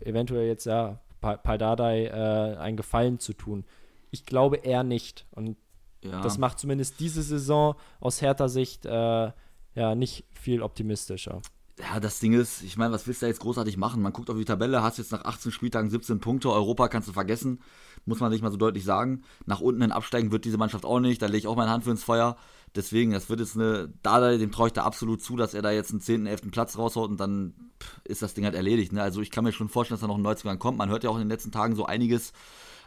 eventuell jetzt ja Paldadei äh, einen Gefallen zu tun. Ich glaube eher nicht. Und ja. das macht zumindest diese Saison aus härter Sicht äh, ja nicht viel optimistischer. Ja, das Ding ist, ich meine, was willst du da jetzt großartig machen? Man guckt auf die Tabelle, hast jetzt nach 18 Spieltagen 17 Punkte, Europa kannst du vergessen, muss man nicht mal so deutlich sagen. Nach unten hin absteigen wird diese Mannschaft auch nicht, da lege ich auch meine Hand für ins Feuer. Deswegen, das wird jetzt eine, da dem traue ich da absolut zu, dass er da jetzt einen 10., 11. Platz raushaut und dann ist das Ding halt erledigt. Ne? Also ich kann mir schon vorstellen, dass da noch ein Neuzugang kommt. Man hört ja auch in den letzten Tagen so einiges.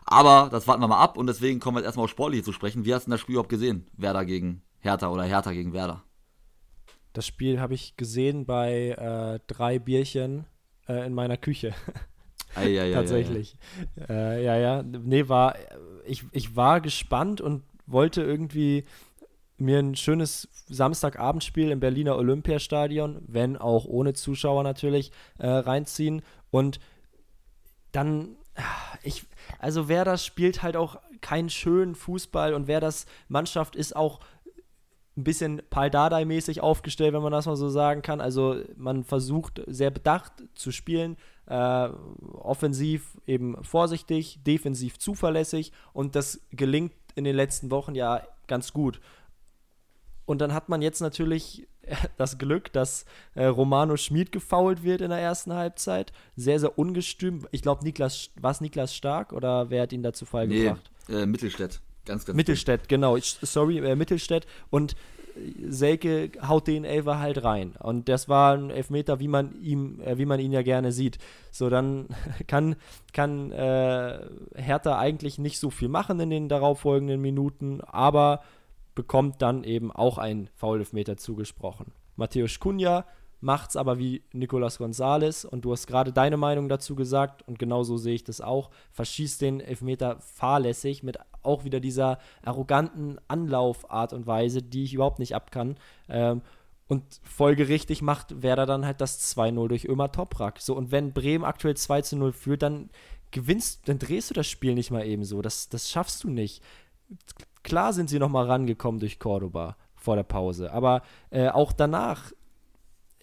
Aber das warten wir mal ab und deswegen kommen wir jetzt erstmal auf Sportliche zu sprechen. Wie hast du das Spiel überhaupt gesehen? Werder gegen Hertha oder Hertha gegen Werder? Das Spiel habe ich gesehen bei äh, drei Bierchen äh, in meiner Küche. Ei, ei, Tatsächlich. Äh, ja, ja. Nee, war, ich, ich war gespannt und wollte irgendwie mir ein schönes Samstagabendspiel im Berliner Olympiastadion, wenn auch ohne Zuschauer natürlich, äh, reinziehen. Und dann, ich, also wer das spielt halt auch keinen schönen Fußball und wer das Mannschaft ist auch ein bisschen Paldadei-mäßig aufgestellt, wenn man das mal so sagen kann. Also man versucht sehr bedacht zu spielen, äh, offensiv eben vorsichtig, defensiv zuverlässig und das gelingt in den letzten Wochen ja ganz gut. Und dann hat man jetzt natürlich das Glück, dass äh, Romano Schmid gefault wird in der ersten Halbzeit. Sehr, sehr ungestüm. Ich glaube, Niklas, war es Niklas Stark oder wer hat ihn dazu Fall nee, gebracht? Äh, Mittelstädt. Ganz, ganz Mittelstädt, gut. genau. Ich, sorry, äh, Mittelstädt. Und äh, Selke haut den Elfer halt rein. Und das war ein Elfmeter, wie man, ihm, äh, wie man ihn ja gerne sieht. So, dann kann, kann äh, Hertha eigentlich nicht so viel machen in den darauffolgenden Minuten, aber bekommt dann eben auch ein Foul-Elfmeter zugesprochen. Matthäus Cunha macht es aber wie Nicolas Gonzalez und du hast gerade deine Meinung dazu gesagt und genauso sehe ich das auch. Verschießt den Elfmeter fahrlässig mit auch wieder dieser arroganten Anlaufart und Weise, die ich überhaupt nicht abkann. Ähm, und folgerichtig macht Werder dann halt das 2-0 durch Ömer Toprak. So, und wenn Bremen aktuell 2-0 führt, dann gewinnst, dann drehst du das Spiel nicht mal eben so. Das, das schaffst du nicht. Klar sind sie nochmal rangekommen durch Cordoba vor der Pause, aber äh, auch danach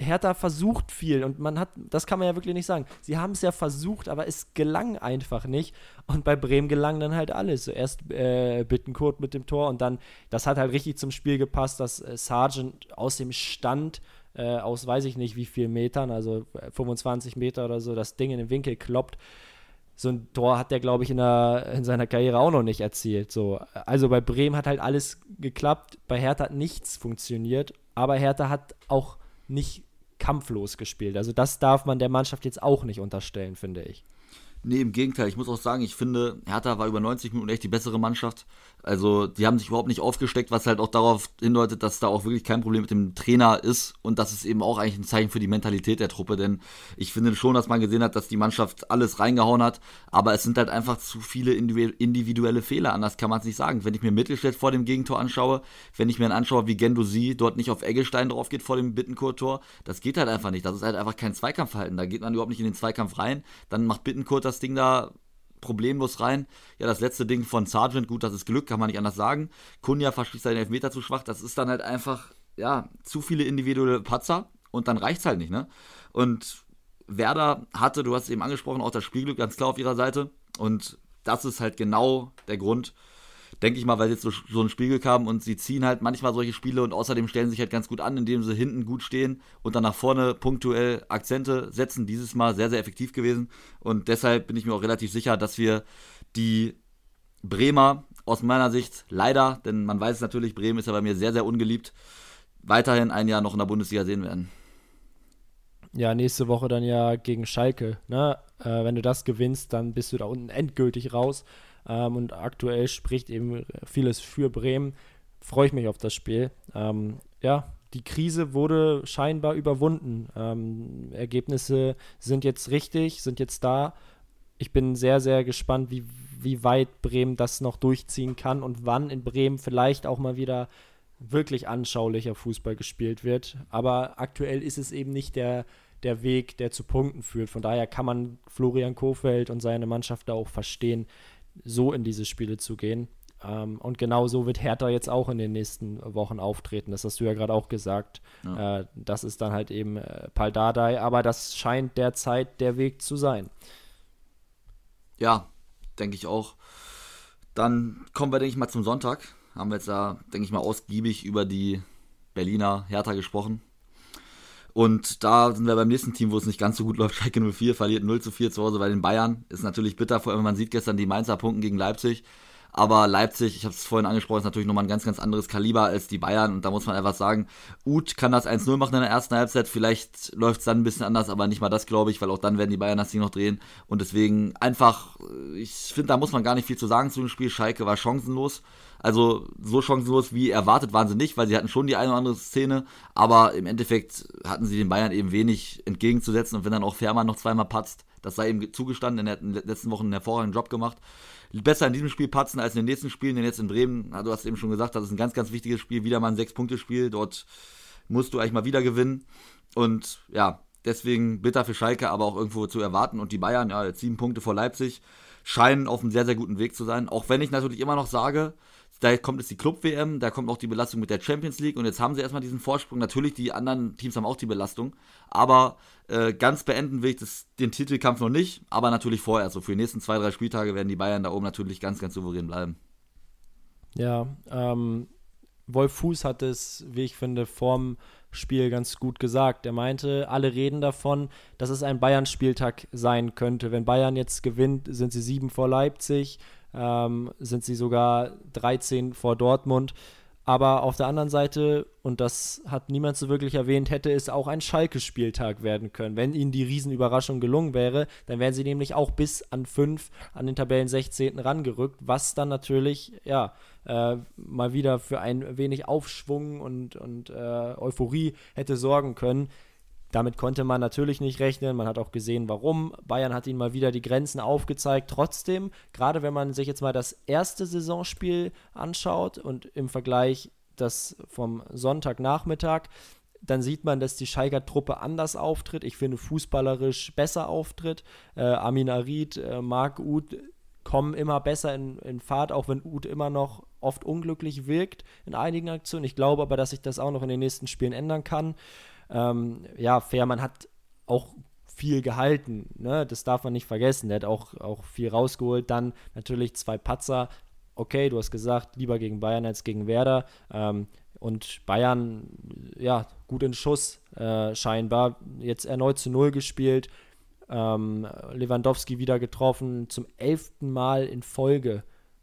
Hertha versucht viel und man hat, das kann man ja wirklich nicht sagen. Sie haben es ja versucht, aber es gelang einfach nicht. Und bei Bremen gelang dann halt alles. Zuerst äh, Bittenkurt mit dem Tor und dann, das hat halt richtig zum Spiel gepasst, dass äh, Sargent aus dem Stand, äh, aus weiß ich nicht wie viel Metern, also 25 Meter oder so, das Ding in den Winkel kloppt so ein Tor hat der, glaube ich, in, der, in seiner Karriere auch noch nicht erzielt. So. Also bei Bremen hat halt alles geklappt, bei Hertha hat nichts funktioniert, aber Hertha hat auch nicht kampflos gespielt. Also das darf man der Mannschaft jetzt auch nicht unterstellen, finde ich. Nee, im Gegenteil. Ich muss auch sagen, ich finde, Hertha war über 90 Minuten echt die bessere Mannschaft. Also, die haben sich überhaupt nicht aufgesteckt, was halt auch darauf hindeutet, dass da auch wirklich kein Problem mit dem Trainer ist. Und das ist eben auch eigentlich ein Zeichen für die Mentalität der Truppe. Denn ich finde schon, dass man gesehen hat, dass die Mannschaft alles reingehauen hat. Aber es sind halt einfach zu viele individuelle Fehler. Anders kann man es nicht sagen. Wenn ich mir Mittelstädt vor dem Gegentor anschaue, wenn ich mir anschaue, wie Gendosi dort nicht auf Eggestein drauf geht vor dem Bittencourt-Tor, das geht halt einfach nicht. Das ist halt einfach kein Zweikampfverhalten. Da geht man überhaupt nicht in den Zweikampf rein. Dann macht Bittencourt das Ding da problemlos rein. Ja, das letzte Ding von Sargent, gut, das ist Glück, kann man nicht anders sagen. Kunja verschließt seinen Elfmeter zu schwach. Das ist dann halt einfach, ja, zu viele individuelle Patzer und dann reicht es halt nicht, ne? Und Werder hatte, du hast es eben angesprochen, auch das Spielglück ganz klar auf ihrer Seite. Und das ist halt genau der Grund, denke ich mal, weil sie jetzt so, so ein Spiegel haben und sie ziehen halt manchmal solche Spiele und außerdem stellen sich halt ganz gut an, indem sie hinten gut stehen und dann nach vorne punktuell Akzente setzen. Dieses Mal sehr, sehr effektiv gewesen und deshalb bin ich mir auch relativ sicher, dass wir die Bremer aus meiner Sicht leider, denn man weiß es natürlich, Bremen ist ja bei mir sehr, sehr ungeliebt, weiterhin ein Jahr noch in der Bundesliga sehen werden. Ja, nächste Woche dann ja gegen Schalke. Ne? Äh, wenn du das gewinnst, dann bist du da unten endgültig raus. Ähm, und aktuell spricht eben vieles für Bremen. Freue ich mich auf das Spiel. Ähm, ja, die Krise wurde scheinbar überwunden. Ähm, Ergebnisse sind jetzt richtig, sind jetzt da. Ich bin sehr, sehr gespannt, wie, wie weit Bremen das noch durchziehen kann und wann in Bremen vielleicht auch mal wieder wirklich anschaulicher Fußball gespielt wird. Aber aktuell ist es eben nicht der, der Weg, der zu Punkten führt. Von daher kann man Florian Kofeld und seine Mannschaft da auch verstehen, so in diese Spiele zu gehen. Ähm, und genau so wird Hertha jetzt auch in den nächsten Wochen auftreten. Das hast du ja gerade auch gesagt. Ja. Äh, das ist dann halt eben äh, Paldadei, aber das scheint derzeit der Weg zu sein. Ja, denke ich auch. Dann kommen wir, denke ich mal, zum Sonntag. Haben wir jetzt da, denke ich mal, ausgiebig über die Berliner Hertha gesprochen. Und da sind wir beim nächsten Team, wo es nicht ganz so gut läuft. Schalke 04 verliert 0 zu 4 zu Hause bei den Bayern. Ist natürlich bitter, vor allem man sieht gestern die Mainzer Punkten gegen Leipzig. Aber Leipzig, ich habe es vorhin angesprochen, ist natürlich nochmal ein ganz, ganz anderes Kaliber als die Bayern. Und da muss man einfach sagen, Uth kann das 1-0 machen in der ersten Halbzeit. Vielleicht läuft es dann ein bisschen anders, aber nicht mal das, glaube ich, weil auch dann werden die Bayern das Ding noch drehen. Und deswegen einfach, ich finde, da muss man gar nicht viel zu sagen zu dem Spiel. Schalke war chancenlos. Also so chancenlos wie erwartet waren sie nicht, weil sie hatten schon die eine oder andere Szene, aber im Endeffekt hatten sie den Bayern eben wenig entgegenzusetzen und wenn dann auch Fährmann noch zweimal patzt, das sei ihm zugestanden, er hat in den letzten Wochen einen hervorragenden Job gemacht. Besser in diesem Spiel patzen als in den nächsten Spielen, denn jetzt in Bremen, du hast eben schon gesagt, das ist ein ganz, ganz wichtiges Spiel, wieder mal ein Sechs-Punkte-Spiel, dort musst du eigentlich mal wieder gewinnen und ja, deswegen bitter für Schalke, aber auch irgendwo zu erwarten und die Bayern, ja, sieben Punkte vor Leipzig, scheinen auf einem sehr, sehr guten Weg zu sein, auch wenn ich natürlich immer noch sage, da kommt jetzt die Club-WM, da kommt auch die Belastung mit der Champions League und jetzt haben sie erstmal diesen Vorsprung. Natürlich, die anderen Teams haben auch die Belastung, aber äh, ganz beenden will ich das, den Titelkampf noch nicht, aber natürlich vorher. Also für die nächsten zwei, drei Spieltage werden die Bayern da oben natürlich ganz, ganz souverän bleiben. Ja, ähm, Wolf Fuß hat es, wie ich finde, vorm Spiel ganz gut gesagt. Er meinte, alle reden davon, dass es ein Bayern-Spieltag sein könnte. Wenn Bayern jetzt gewinnt, sind sie sieben vor Leipzig, ähm, sind sie sogar 13 vor Dortmund. Aber auf der anderen Seite, und das hat niemand so wirklich erwähnt, hätte es auch ein Schalke-Spieltag werden können. Wenn ihnen die Riesenüberraschung gelungen wäre, dann wären sie nämlich auch bis an fünf an den Tabellen 16. rangerückt, was dann natürlich, ja, äh, mal wieder für ein wenig Aufschwung und, und äh, Euphorie hätte sorgen können. Damit konnte man natürlich nicht rechnen. Man hat auch gesehen, warum. Bayern hat ihnen mal wieder die Grenzen aufgezeigt. Trotzdem, gerade wenn man sich jetzt mal das erste Saisonspiel anschaut und im Vergleich das vom Sonntagnachmittag, dann sieht man, dass die Schalker Truppe anders auftritt. Ich finde fußballerisch besser auftritt. Äh, Amin Arid, äh, Marc Uth kommen immer besser in, in Fahrt, auch wenn Uth immer noch oft unglücklich wirkt in einigen Aktionen. Ich glaube aber, dass sich das auch noch in den nächsten Spielen ändern kann. Ähm, ja, Fährmann hat auch viel gehalten, ne? das darf man nicht vergessen. Der hat auch, auch viel rausgeholt. Dann natürlich zwei Patzer. Okay, du hast gesagt, lieber gegen Bayern als gegen Werder. Ähm, und Bayern, ja, gut in Schuss äh, scheinbar. Jetzt erneut zu Null gespielt. Ähm, Lewandowski wieder getroffen, zum elften Mal in Folge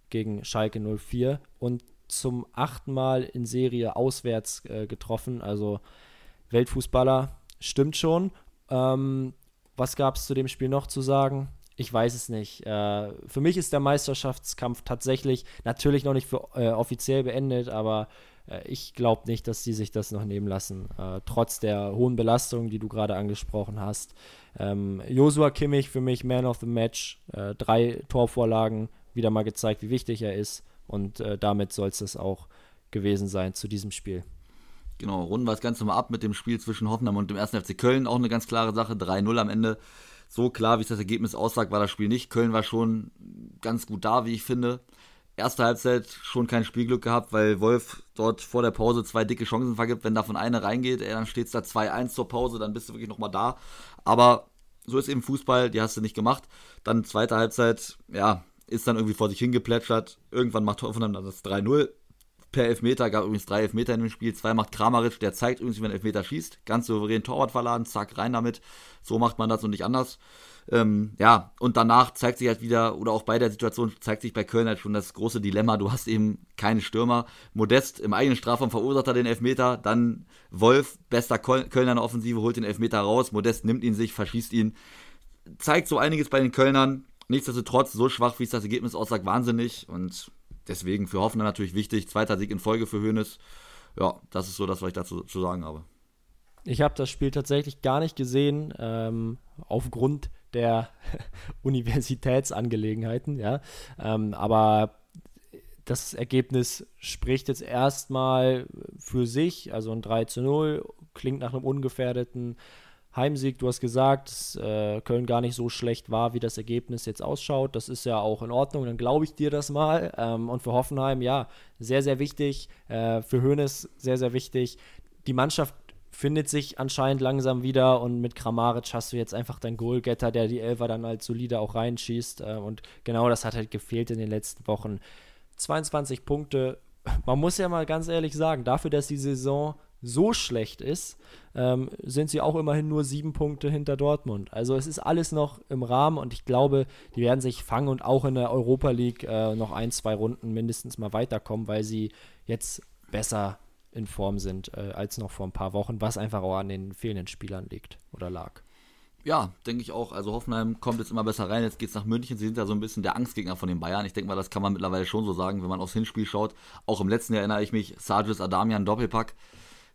gegen Schalke 04 und zum achten Mal in Serie auswärts äh, getroffen. Also Weltfußballer, stimmt schon. Ähm, was gab es zu dem Spiel noch zu sagen? Ich weiß es nicht. Äh, für mich ist der Meisterschaftskampf tatsächlich natürlich noch nicht für, äh, offiziell beendet, aber äh, ich glaube nicht, dass sie sich das noch nehmen lassen, äh, trotz der hohen Belastung, die du gerade angesprochen hast. Ähm, Joshua Kimmich für mich Man of the Match, äh, drei Torvorlagen, wieder mal gezeigt, wie wichtig er ist. Und äh, damit soll es das auch gewesen sein zu diesem Spiel. Genau, runden wir das Ganze mal ab mit dem Spiel zwischen Hoffenheim und dem 1. FC Köln. Auch eine ganz klare Sache, 3-0 am Ende. So klar, wie es das Ergebnis aussagt, war das Spiel nicht. Köln war schon ganz gut da, wie ich finde. Erste Halbzeit schon kein Spielglück gehabt, weil Wolf dort vor der Pause zwei dicke Chancen vergibt. Wenn davon eine reingeht, ey, dann steht es da 2-1 zur Pause, dann bist du wirklich nochmal da. Aber so ist eben Fußball, die hast du nicht gemacht. Dann zweite Halbzeit, ja, ist dann irgendwie vor sich hingeplätschert. Irgendwann macht Hoffenheim dann das 3-0 per Elfmeter, gab übrigens drei Elfmeter in dem Spiel. Zwei macht Kramaric, der zeigt übrigens, wie man Elfmeter schießt. Ganz souverän Torwart verladen, zack, rein damit. So macht man das und nicht anders. Ähm, ja, und danach zeigt sich halt wieder, oder auch bei der Situation zeigt sich bei Köln halt schon das große Dilemma. Du hast eben keinen Stürmer. Modest im eigenen Strafraum verursacht er den Elfmeter. Dann Wolf, bester Kölner in der Offensive, holt den Elfmeter raus. Modest nimmt ihn sich, verschießt ihn. Zeigt so einiges bei den Kölnern. Nichtsdestotrotz, so schwach, wie es das Ergebnis aussagt, wahnsinnig. Und deswegen für Hoffenheim natürlich wichtig. Zweiter Sieg in Folge für Hoeneß. Ja, das ist so das, was ich dazu zu sagen habe. Ich habe das Spiel tatsächlich gar nicht gesehen, ähm, aufgrund der Universitätsangelegenheiten, ja. Ähm, aber das Ergebnis spricht jetzt erstmal für sich, also ein 3 zu 0, klingt nach einem ungefährdeten Heimsieg. Du hast gesagt, dass äh, Köln gar nicht so schlecht war, wie das Ergebnis jetzt ausschaut. Das ist ja auch in Ordnung, dann glaube ich dir das mal. Ähm, und für Hoffenheim, ja, sehr, sehr wichtig. Äh, für Hoeneß sehr, sehr wichtig. Die Mannschaft findet sich anscheinend langsam wieder und mit Kramaric hast du jetzt einfach deinen Goalgetter, der die Elfer dann halt solide auch reinschießt. Äh, und genau das hat halt gefehlt in den letzten Wochen. 22 Punkte. Man muss ja mal ganz ehrlich sagen, dafür, dass die Saison so schlecht ist, ähm, sind sie auch immerhin nur sieben Punkte hinter Dortmund. Also es ist alles noch im Rahmen und ich glaube, die werden sich fangen und auch in der Europa League äh, noch ein, zwei Runden mindestens mal weiterkommen, weil sie jetzt besser in Form sind äh, als noch vor ein paar Wochen, was einfach auch an den fehlenden Spielern liegt oder lag. Ja, denke ich auch. Also Hoffenheim kommt jetzt immer besser rein. Jetzt geht es nach München. Sie sind ja so ein bisschen der Angstgegner von den Bayern. Ich denke mal, das kann man mittlerweile schon so sagen, wenn man aufs Hinspiel schaut. Auch im letzten Jahr erinnere ich mich, Sargis Adamian Doppelpack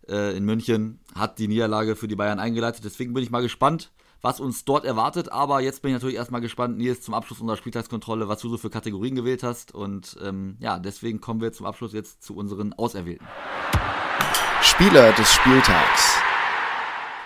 äh, in München hat die Niederlage für die Bayern eingeleitet. Deswegen bin ich mal gespannt, was uns dort erwartet. Aber jetzt bin ich natürlich erstmal gespannt, Nils, zum Abschluss unserer Spieltagskontrolle, was du so für Kategorien gewählt hast. Und ähm, ja, deswegen kommen wir zum Abschluss jetzt zu unseren Auserwählten. Spieler des Spieltags.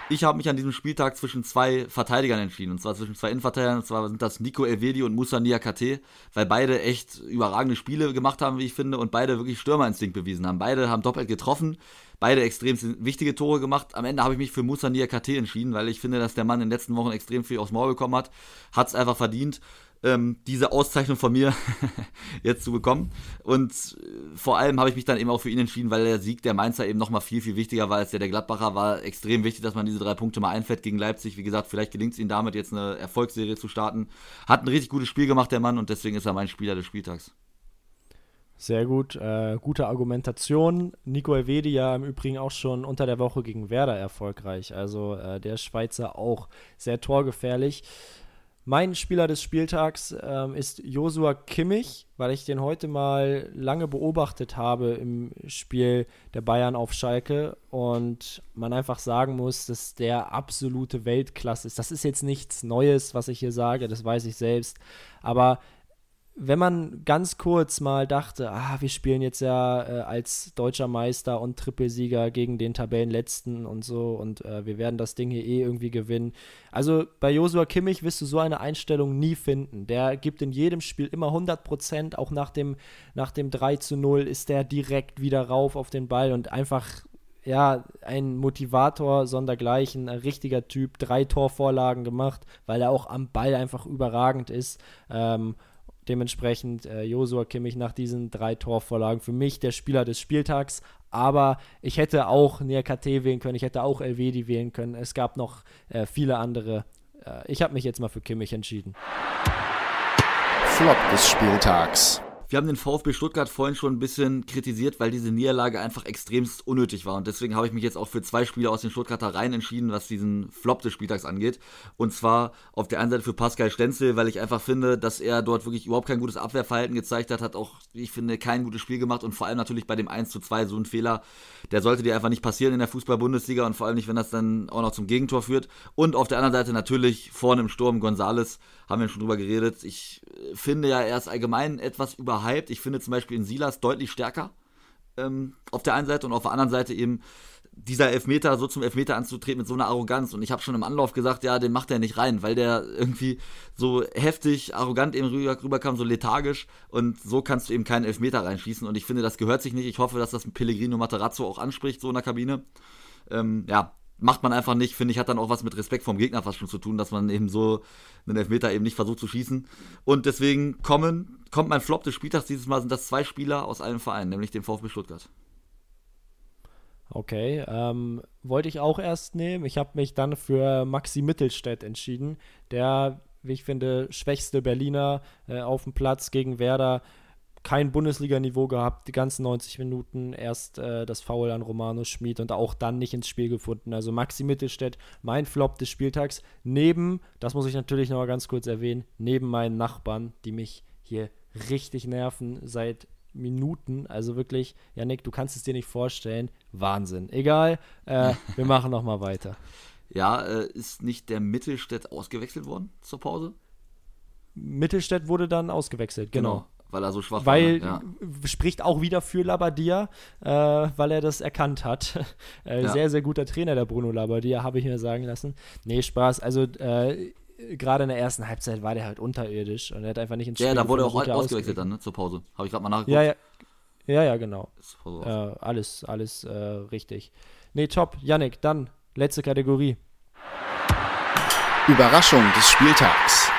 Ich habe mich an diesem Spieltag zwischen zwei Verteidigern entschieden. Und zwar zwischen zwei Innenverteidigern. Und zwar sind das Nico Elvedi und Musa Niakate, weil beide echt überragende Spiele gemacht haben, wie ich finde, und beide wirklich Stürmerinstinkt bewiesen haben. Beide haben doppelt getroffen, beide extrem wichtige Tore gemacht. Am Ende habe ich mich für Musa Niakate entschieden, weil ich finde, dass der Mann in den letzten Wochen extrem viel aufs Maul bekommen hat. Hat es einfach verdient ähm, diese Auszeichnung von mir jetzt zu bekommen. Und äh, vor allem habe ich mich dann eben auch für ihn entschieden, weil der Sieg der Mainzer eben nochmal viel, viel wichtiger war als der der Gladbacher. War extrem wichtig, dass man diese drei Punkte mal einfährt gegen Leipzig. Wie gesagt, vielleicht gelingt es ihm damit jetzt eine Erfolgsserie zu starten. Hat ein richtig gutes Spiel gemacht, der Mann, und deswegen ist er mein Spieler des Spieltags. Sehr gut, äh, gute Argumentation. Nico Elvedi ja im Übrigen auch schon unter der Woche gegen Werder erfolgreich. Also äh, der Schweizer auch sehr torgefährlich. Mein Spieler des Spieltags ähm, ist Josua Kimmich, weil ich den heute mal lange beobachtet habe im Spiel der Bayern auf Schalke und man einfach sagen muss, dass der absolute Weltklasse ist. Das ist jetzt nichts Neues, was ich hier sage, das weiß ich selbst, aber wenn man ganz kurz mal dachte, ah, wir spielen jetzt ja äh, als deutscher Meister und Trippelsieger gegen den Tabellenletzten und so und äh, wir werden das Ding hier eh irgendwie gewinnen. Also bei Josua Kimmich wirst du so eine Einstellung nie finden. Der gibt in jedem Spiel immer 100 Prozent, auch nach dem, nach dem 3 zu 0 ist der direkt wieder rauf auf den Ball und einfach ja, ein Motivator sondergleichen, ein richtiger Typ, drei Torvorlagen gemacht, weil er auch am Ball einfach überragend ist. Ähm, Dementsprechend äh, Josua Kimmich nach diesen drei Torvorlagen für mich der Spieler des Spieltags. Aber ich hätte auch KT wählen können, ich hätte auch Elvedi wählen können. Es gab noch äh, viele andere. Äh, ich habe mich jetzt mal für Kimmich entschieden. Flop des Spieltags. Wir haben den VfB Stuttgart vorhin schon ein bisschen kritisiert, weil diese Niederlage einfach extremst unnötig war. Und deswegen habe ich mich jetzt auch für zwei Spieler aus den Stuttgarter Reihen entschieden, was diesen Flop des Spieltags angeht. Und zwar auf der einen Seite für Pascal Stenzel, weil ich einfach finde, dass er dort wirklich überhaupt kein gutes Abwehrverhalten gezeigt hat, hat auch, ich finde, kein gutes Spiel gemacht und vor allem natürlich bei dem 1 zu 2 so ein Fehler, der sollte dir einfach nicht passieren in der Fußball-Bundesliga und vor allem nicht, wenn das dann auch noch zum Gegentor führt. Und auf der anderen Seite natürlich vorne im Sturm Gonzales, haben wir schon drüber geredet. Ich äh, finde ja, er ist allgemein etwas überhyped. Ich finde zum Beispiel in Silas deutlich stärker ähm, auf der einen Seite und auf der anderen Seite eben dieser Elfmeter so zum Elfmeter anzutreten mit so einer Arroganz. Und ich habe schon im Anlauf gesagt, ja, den macht er nicht rein, weil der irgendwie so heftig, arrogant eben rüber, rüberkam, so lethargisch. Und so kannst du eben keinen Elfmeter reinschießen. Und ich finde, das gehört sich nicht. Ich hoffe, dass das Pellegrino Materazzo auch anspricht, so in der Kabine. Ähm, ja, macht man einfach nicht, finde ich, hat dann auch was mit Respekt vom Gegner fast schon zu tun, dass man eben so einen Elfmeter eben nicht versucht zu schießen. Und deswegen kommen, kommt mein Flop des Spieltags. Dieses Mal sind das zwei Spieler aus einem Verein, nämlich dem VfB Stuttgart. Okay, ähm, wollte ich auch erst nehmen. Ich habe mich dann für Maxi Mittelstädt entschieden, der, wie ich finde, schwächste Berliner äh, auf dem Platz gegen Werder kein Bundesliga-Niveau gehabt, die ganzen 90 Minuten, erst äh, das Foul an Romano Schmid und auch dann nicht ins Spiel gefunden. Also Maxi Mittelstädt, mein Flop des Spieltags, neben, das muss ich natürlich noch mal ganz kurz erwähnen, neben meinen Nachbarn, die mich hier richtig nerven seit Minuten. Also wirklich, Janik, du kannst es dir nicht vorstellen. Wahnsinn. Egal, äh, wir machen noch mal weiter. Ja, äh, ist nicht der Mittelstädt ausgewechselt worden zur Pause? Mittelstädt wurde dann ausgewechselt, genau. genau weil er so schwach weil, war. Weil ja. spricht auch wieder für Labadia, äh, weil er das erkannt hat. äh, ja. Sehr, sehr guter Trainer, der Bruno Labadia, habe ich mir sagen lassen. Nee, Spaß. Also, äh, gerade in der ersten Halbzeit war der halt unterirdisch und er hat einfach nicht ins Spiel Ja, da wurde er auch ausgewechselt dann, ne, zur Pause. Habe ich gerade mal nachgeguckt. Ja, ja. Ja, ja, genau. Äh, alles, alles äh, richtig. Nee, top. Yannick, dann letzte Kategorie. Überraschung des Spieltags.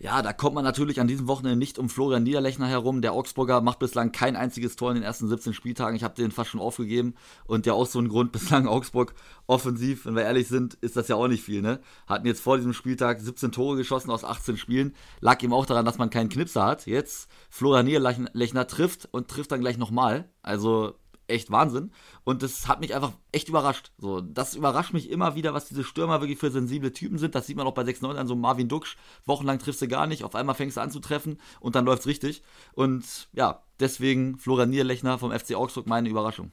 Ja, da kommt man natürlich an diesem Wochenende nicht um Florian Niederlechner herum. Der Augsburger macht bislang kein einziges Tor in den ersten 17 Spieltagen. Ich habe den fast schon aufgegeben. Und ja auch so ein Grund, bislang Augsburg offensiv, wenn wir ehrlich sind, ist das ja auch nicht viel. Ne? Hatten jetzt vor diesem Spieltag 17 Tore geschossen aus 18 Spielen. Lag ihm auch daran, dass man keinen Knipser hat. Jetzt Florian Niederlechner trifft und trifft dann gleich nochmal. Also echt Wahnsinn. Und das hat mich einfach echt überrascht. So, das überrascht mich immer wieder, was diese Stürmer wirklich für sensible Typen sind. Das sieht man auch bei 6-9 an so Marvin Duksch. Wochenlang triffst du gar nicht, auf einmal fängst du an zu treffen und dann läuft's richtig. Und ja, deswegen Florian Nierlechner vom FC Augsburg meine Überraschung.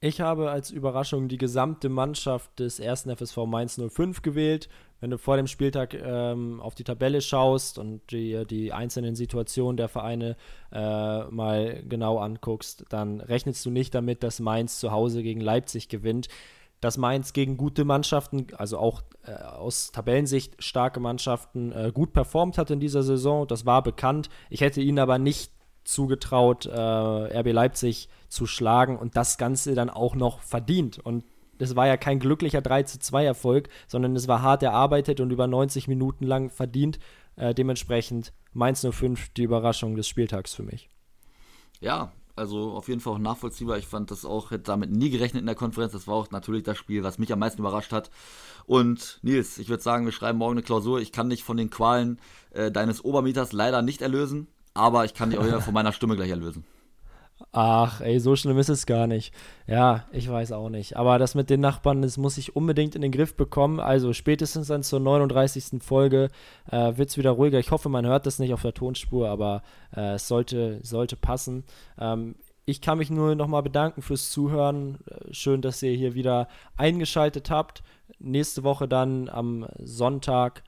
Ich habe als Überraschung die gesamte Mannschaft des ersten FSV Mainz 05 gewählt wenn du vor dem Spieltag ähm, auf die Tabelle schaust und die, die einzelnen Situationen der Vereine äh, mal genau anguckst, dann rechnest du nicht damit, dass Mainz zu Hause gegen Leipzig gewinnt. dass Mainz gegen gute Mannschaften, also auch äh, aus Tabellensicht starke Mannschaften, äh, gut performt hat in dieser Saison. Das war bekannt. Ich hätte ihnen aber nicht zugetraut, äh, RB Leipzig zu schlagen und das Ganze dann auch noch verdient. Und das war ja kein glücklicher 3 zu 2 Erfolg, sondern es war hart erarbeitet und über 90 Minuten lang verdient. Äh, dementsprechend Mainz 05 die Überraschung des Spieltags für mich. Ja, also auf jeden Fall auch nachvollziehbar. Ich fand das auch, hätte damit nie gerechnet in der Konferenz. Das war auch natürlich das Spiel, was mich am meisten überrascht hat. Und Nils, ich würde sagen, wir schreiben morgen eine Klausur. Ich kann dich von den Qualen äh, deines Obermieters leider nicht erlösen, aber ich kann dich auch wieder von meiner Stimme gleich erlösen. Ach, ey, so schlimm ist es gar nicht. Ja, ich weiß auch nicht. Aber das mit den Nachbarn, das muss ich unbedingt in den Griff bekommen. Also spätestens dann zur 39. Folge äh, wird es wieder ruhiger. Ich hoffe, man hört das nicht auf der Tonspur, aber äh, es sollte, sollte passen. Ähm, ich kann mich nur nochmal bedanken fürs Zuhören. Äh, schön, dass ihr hier wieder eingeschaltet habt. Nächste Woche dann am Sonntag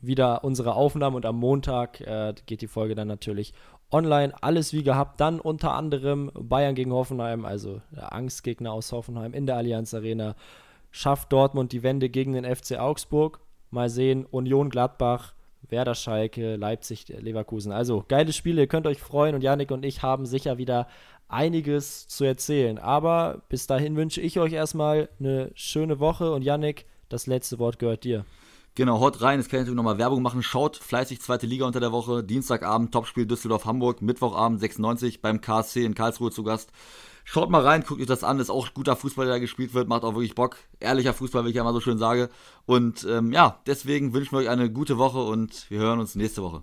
wieder unsere Aufnahme und am Montag äh, geht die Folge dann natürlich online. Alles wie gehabt. Dann unter anderem Bayern gegen Hoffenheim, also der Angstgegner aus Hoffenheim in der Allianz Arena. Schafft Dortmund die Wende gegen den FC Augsburg. Mal sehen, Union Gladbach, Werder Schalke, Leipzig, Leverkusen. Also geile Spiele, ihr könnt euch freuen und Janik und ich haben sicher wieder einiges zu erzählen. Aber bis dahin wünsche ich euch erstmal eine schöne Woche und Janik, das letzte Wort gehört dir. Genau, haut rein. Jetzt kann ich natürlich nochmal Werbung machen. Schaut fleißig zweite Liga unter der Woche. Dienstagabend Topspiel Düsseldorf-Hamburg. Mittwochabend 96 beim KSC in Karlsruhe zu Gast. Schaut mal rein, guckt euch das an. Ist auch guter Fußball, der da gespielt wird. Macht auch wirklich Bock. Ehrlicher Fußball, wie ich ja mal so schön sage. Und ähm, ja, deswegen wünschen wir euch eine gute Woche und wir hören uns nächste Woche